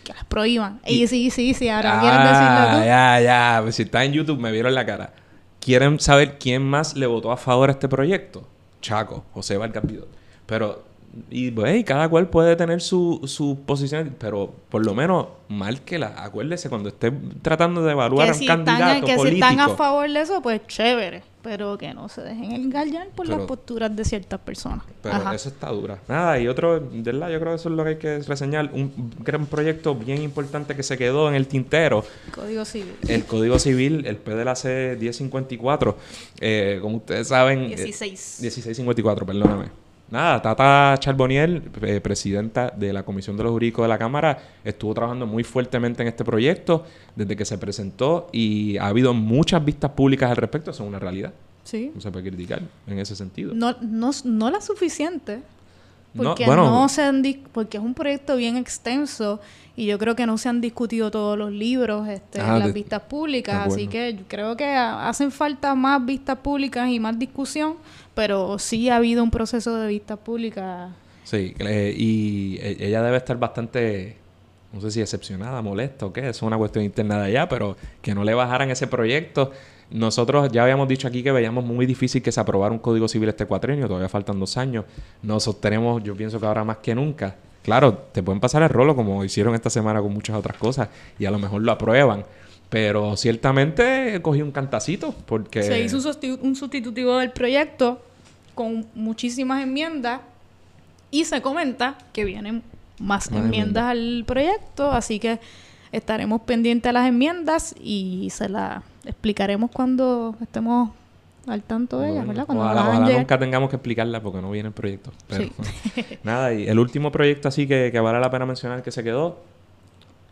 que las prohíban. Y, sí, sí, sí, ahora quieren decirlo tú. Ya, ya, pues si está en YouTube me vieron la cara. ¿Quieren saber quién más le votó a favor a este proyecto? Chaco, José Vargas Vidal. Pero, y pues, cada cual puede tener su, su posición, pero por lo menos la Acuérdese, cuando esté tratando de evaluar a un candidato que político... si están a favor de eso, pues chévere pero que no se dejen engañar por las posturas de ciertas personas. Pero eso está dura. Nada, y otro, de verdad, yo creo que eso es lo que hay que reseñar. Un gran proyecto bien importante que se quedó en el tintero. Código Civil. El Código Civil, el PDLAC 1054. Eh, como ustedes saben... 16. 1654, perdóname. Nada, Tata Charboniel, eh, presidenta de la Comisión de los Jurídicos de la Cámara, estuvo trabajando muy fuertemente en este proyecto desde que se presentó y ha habido muchas vistas públicas al respecto, es una realidad. Sí. No se puede criticar en ese sentido. No, no, no la suficiente, porque, no, se han porque es un proyecto bien extenso y yo creo que no se han discutido todos los libros este, en las vistas públicas, así que creo que hacen falta más vistas públicas y más discusión pero sí ha habido un proceso de vista pública. Sí, y e, ella debe estar bastante, no sé si decepcionada, molesta o qué, es una cuestión interna de allá, pero que no le bajaran ese proyecto. Nosotros ya habíamos dicho aquí que veíamos muy difícil que se aprobara un código civil este cuatrenio, todavía faltan dos años. Nos sostenemos, yo pienso que ahora más que nunca. Claro, te pueden pasar el rolo como hicieron esta semana con muchas otras cosas y a lo mejor lo aprueban pero ciertamente cogí un cantacito porque... Se hizo un sustitutivo del proyecto con muchísimas enmiendas y se comenta que vienen más, enmiendas, al proyecto, así que estaremos pendientes a las enmiendas y se las explicaremos cuando estemos al tanto de ellas, ¿verdad? Cuando ojalá, nunca tengamos que explicarla porque no viene el proyecto. sí. nada, y el último proyecto así que, que vale la pena mencionar que se quedó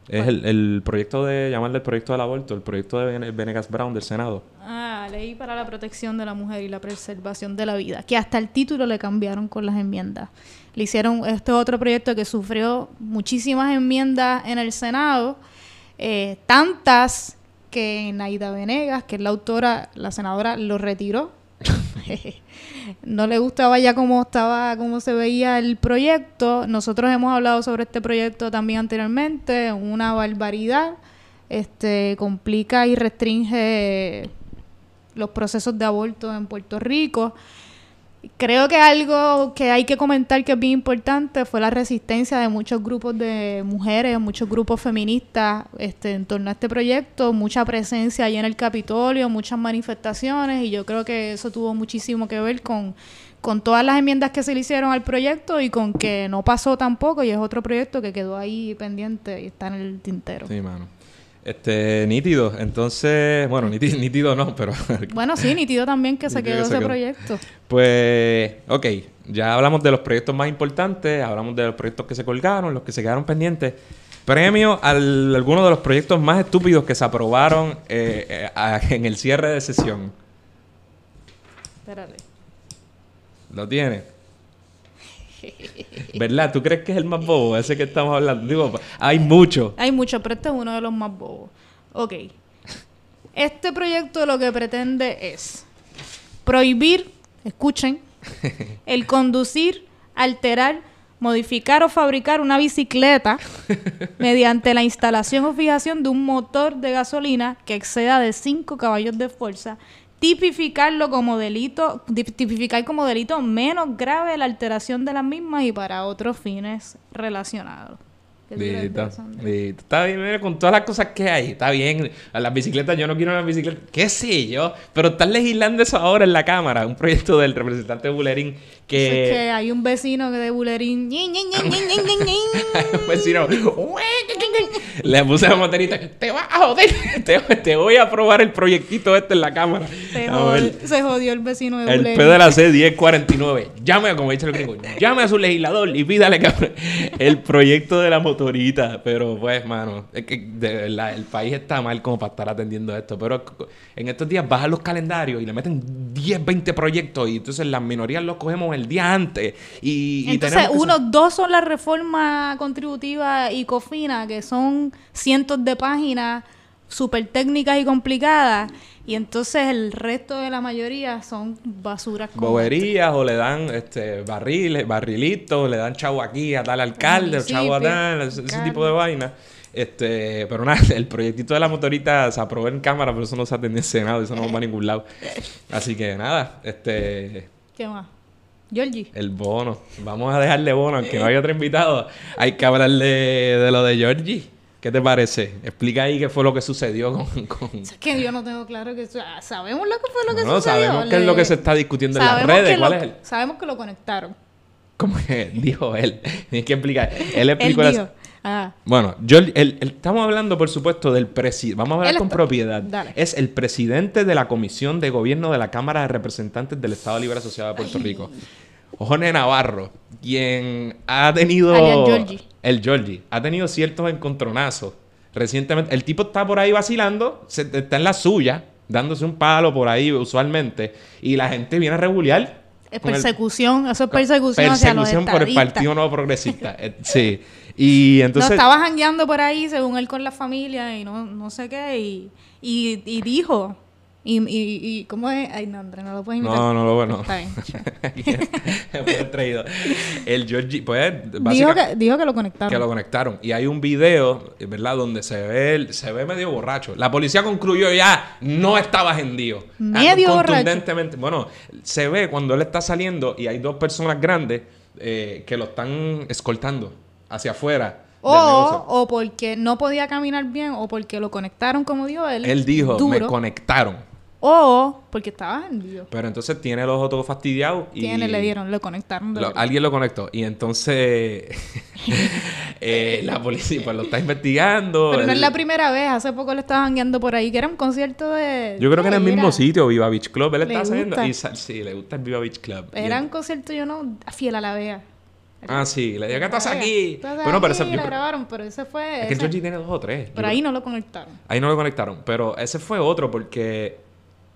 es el, proyecto de, llamarle el proyecto del aborto, el proyecto de Venegas Brown del Senado. Ah, ley para la protección de la mujer y la preservación de la vida, que hasta el título le cambiaron con las enmiendas. Le hicieron este otro proyecto que sufrió muchísimas enmiendas en el Senado, eh, tantas que Naida Venegas, que es la autora, la senadora, lo retiró no le gustaba ya cómo estaba, cómo se veía el proyecto. Nosotros hemos hablado sobre este proyecto también anteriormente, una barbaridad. Este complica y restringe los procesos de aborto en Puerto Rico. Creo que algo que hay que comentar que es bien importante fue la resistencia de muchos grupos de mujeres, muchos grupos feministas este, en torno a este proyecto, mucha presencia ahí en el Capitolio, muchas manifestaciones y yo creo que eso tuvo muchísimo que ver con, con todas las enmiendas que se le hicieron al proyecto y con que no pasó tampoco y es otro proyecto que quedó ahí pendiente y está en el tintero. Sí, mano. Este, nítido. Entonces, bueno, nítido, nítido no, pero... Bueno, sí, nítido también que se quedó que se ese quedó. proyecto. Pues, ok, ya hablamos de los proyectos más importantes, hablamos de los proyectos que se colgaron, los que se quedaron pendientes. Premio a algunos de los proyectos más estúpidos que se aprobaron eh, eh, a- en el cierre de sesión. Espérate. ¿Lo tiene? ¿Verdad? ¿Tú crees que es el más bobo, ese que estamos hablando? Digo, hay mucho. Hay mucho, pero este es uno de los más bobos. Ok. Este proyecto lo que pretende es prohibir, escuchen, el conducir, alterar, modificar o fabricar una bicicleta mediante la instalación o fijación de un motor de gasolina que exceda de 5 caballos de fuerza, tipificarlo como delito, tip- tipificar como delito menos grave la alteración de las mismas y para otros fines relacionados. ¿Qué tú crees de. Está bien, mira, con todas las cosas que hay, está bien. A las bicicletas, yo no quiero una bicicleta, qué sé yo. Pero están legislando eso ahora en la Cámara. Un proyecto del representante Bulerín que... Es que hay un vecino de Bulerín. Un vecino le puse la motorita te vas a joder te, te voy a aprobar el proyectito este en la cámara Se a jodió, se jodió el vecino de el Bulerín. P de la C 1049 llame como dice el gringo llame a su legislador y pídale que el proyecto de la motorita pero pues mano es que de verdad el país está mal como para estar atendiendo esto pero en estos días bajan los calendarios y le meten 10 20 proyectos y entonces las minorías los cogemos el día antes y, Entonces, uno, dos son la reforma contributiva y COFINA, que son cientos de páginas súper técnicas y complicadas. Y entonces el resto de la mayoría son basuras como boberías o le dan este barriles, barrilitos, le dan chavo aquí a tal alcalde, o chavo a tal, ese, tipo de vaina. Este, pero nada, el proyectito de la motorita se aprobó en cámara, pero eso no se atendió en Senado, eso no va a ningún lado. Así que nada, este, ¿Qué más? Georgie. el bono. Vamos a dejarle bono, aunque no haya otro invitado. Hay que hablarle de lo de Georgie. ¿Qué te parece? Explica ahí qué fue lo que sucedió con... con... Es que yo no tengo claro que... ¿Sabemos lo que fue lo que No, sucedió? sabemos qué es lo que se está discutiendo en las redes. ¿Cuál lo- es el...? Sabemos que lo conectaron. Como que dijo él. Tienes que explicar. Él Él explicó la- dijo. Ah, Bueno, yo, el- el- estamos hablando, por supuesto, del presidente. Vamos a hablar Él con está- propiedad. Dale. Es el presidente de la Comisión de Gobierno de la Cámara de Representantes del Estado Libre Asociado de Puerto Rico. Jorge Navarro, quien ha tenido... Georgie. El Georgie. Ha tenido ciertos encontronazos. Recientemente, el tipo está por ahí vacilando, se- está en la suya, dándose un palo por ahí usualmente, y la gente viene a regular. es el- persecución. Eso es persecución, hacia los Persecución por el. Partido Nuevo Progresista. Eh, sí. Y entonces... no, estaba jangueando por ahí, según él, con la familia y no, no sé qué. Y, y, y dijo. Y, y, y, ¿cómo es? Ay, no, André, no lo puedes imitar. No, no lo bueno. Está bien. Fue traído. El Georgie, pues, dijo, que, dijo que lo conectaron. que lo conectaron. Y hay un video, ¿verdad? Donde se ve, el- se ve medio borracho. La policía concluyó ya, no estaba hendío. Medio Ah, borracho. Contundentemente. Bueno, se ve cuando él está saliendo y hay dos personas grandes eh, que lo están escoltando hacia afuera. O, o porque no podía caminar bien, o porque lo conectaron como dijo él. Él dijo, me conectaron. O porque estaba hendido. Pero entonces tiene el ojo todo fastidiado y... Tiene, le dieron, le conectaron. de Lo- alguien lo conectó y entonces eh, la policía pues lo está investigando. Pero no es la primera vez, hace poco le estaban guiando por ahí, que era un concierto de... Yo creo que en el mismo era- sitio, Viva Beach Club, él Le está gusta. y sí, le gusta el Viva Beach Club. Era un concierto, yo no, fiel a la vea. Ah, sí, le dije que estás aquí. Bueno, pero ese, yo la grabaron, pero ese fue... es que el Georgie tiene dos o tres. Yo creo- ahí no lo conectaron. Ahí no lo conectaron, pero ese fue otro porque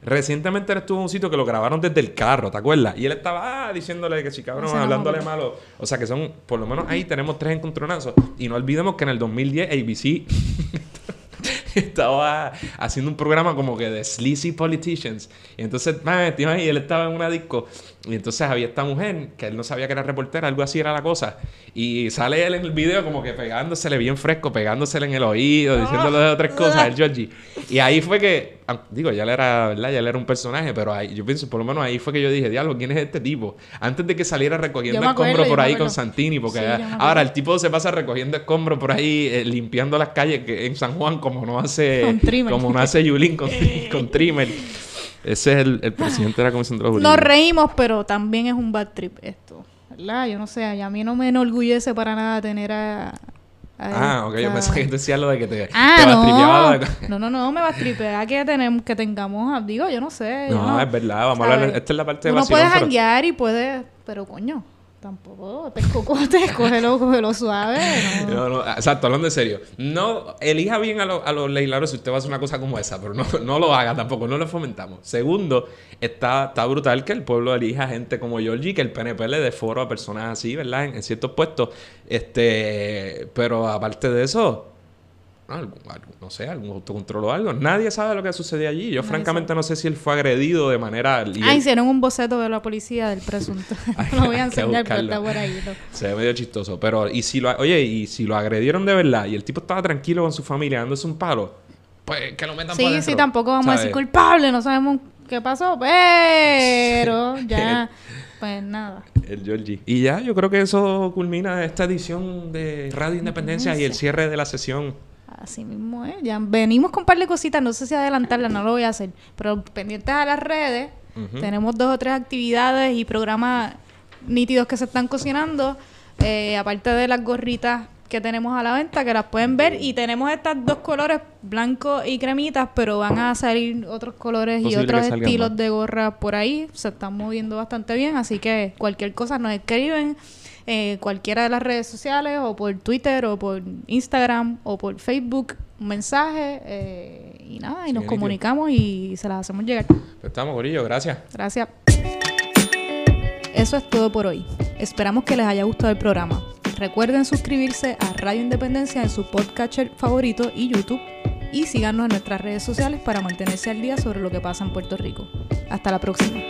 recientemente él estuvo en un sitio que lo grabaron desde el carro, ¿te acuerdas? Y él estaba ah, diciéndole que si cabrón, no hablándole malo. O sea que son, por lo menos ahí tenemos tres encontronazos. Y no olvidemos que en el 2010 ABC estaba haciendo un programa como que de sleazy politicians. Y entonces, man, tío, y él estaba en una disco. Y entonces había esta mujer que él no sabía que era reportera, algo así era la cosa. Y sale él en el video como que pegándosele bien fresco, pegándosele en el oído, diciéndole de otras cosas, el Georgie. Y ahí fue que, digo, ya él era, ¿verdad? Ya era un personaje, pero ahí, yo pienso, por lo menos ahí fue que yo dije, diablo, ¿quién es este tipo? Antes de que saliera recogiendo acuerdo, escombros por ahí con. Santini, porque Sí, ah, ahora el tipo se pasa recogiendo escombros por ahí, eh, limpiando las calles que en San Juan, como no hace, como no hace Yulín con, con trimmer. Ese es el, el presidente de la Comisión de los Nos reímos, pero también es un bad trip esto. ¿Verdad? Yo no sé, y a mí no me enorgullece para nada tener a, Ah, ok, yo pensé que decía lo de que te, Ah, te no. de... no, no, no, me va a tripear que, tenemos, que tengamos, digo, yo no sé. No, es verdad, vamos a hablar, esta es la parte de Uno vacilón, puede pero- janguear y puede, pero coño, tampoco te cocotes, cógelo, cógelo suave. No. No, no, exacto, hablando en serio. No, elija bien a, los- a los legisladores si usted va a hacer una cosa como esa, pero no, no lo haga tampoco, no lo fomentamos. Segundo, está, está brutal que el pueblo elija gente como Georgie, que el PNP le dé foro a personas así, ¿verdad? En, en ciertos puestos. Este, pero aparte de eso, no, algún- algún- no sé, algún autocontrol o algo. Nadie sabe lo que sucedió allí. Yo, Nadie francamente, no sé si él fue agredido de manera. Ah, él- hicieron un boceto de la policía del presunto. Ay, lo voy a enseñar, pero está por ahí. ¿no? Se ve medio chistoso. Pero, y si lo, oye, y si lo agredieron de verdad y el tipo estaba tranquilo con su familia dándose un palo, pues que lo metan para Sí, adentro, sí, tampoco vamos a decir culpable, no sabemos qué pasó, pero ya, pues nada. El Georgie. Y ya, yo creo que eso culmina esta edición de Radio Independencia y el cierre de la sesión. Así mismo es. Ya venimos con un par de cositas, no sé si adelantarlas, no lo voy a hacer. Pero pendientes a las redes, tenemos dos o tres actividades y programas nítidos que se están cocinando. eh, aparte de las gorritas que tenemos a la venta, que las pueden ver. Y tenemos estas dos colores, blanco y cremitas, pero van a salir otros colores y otros estilos más. de gorra por ahí. Se están moviendo bastante bien, así que cualquier cosa nos escriben. Eh, cualquiera de las redes sociales o por Twitter o por Instagram o por Facebook un mensaje eh, y nada y Sí, nos comunicamos y se las hacemos llegar. Pues estamos, Gorillo, gracias. gracias. Eso es todo por hoy. Esperamos que les haya gustado el programa. Recuerden suscribirse a Radio Independencia en su podcatcher favorito y YouTube y síganos en nuestras redes sociales para mantenerse al día sobre lo que pasa en Puerto Rico. Hasta la próxima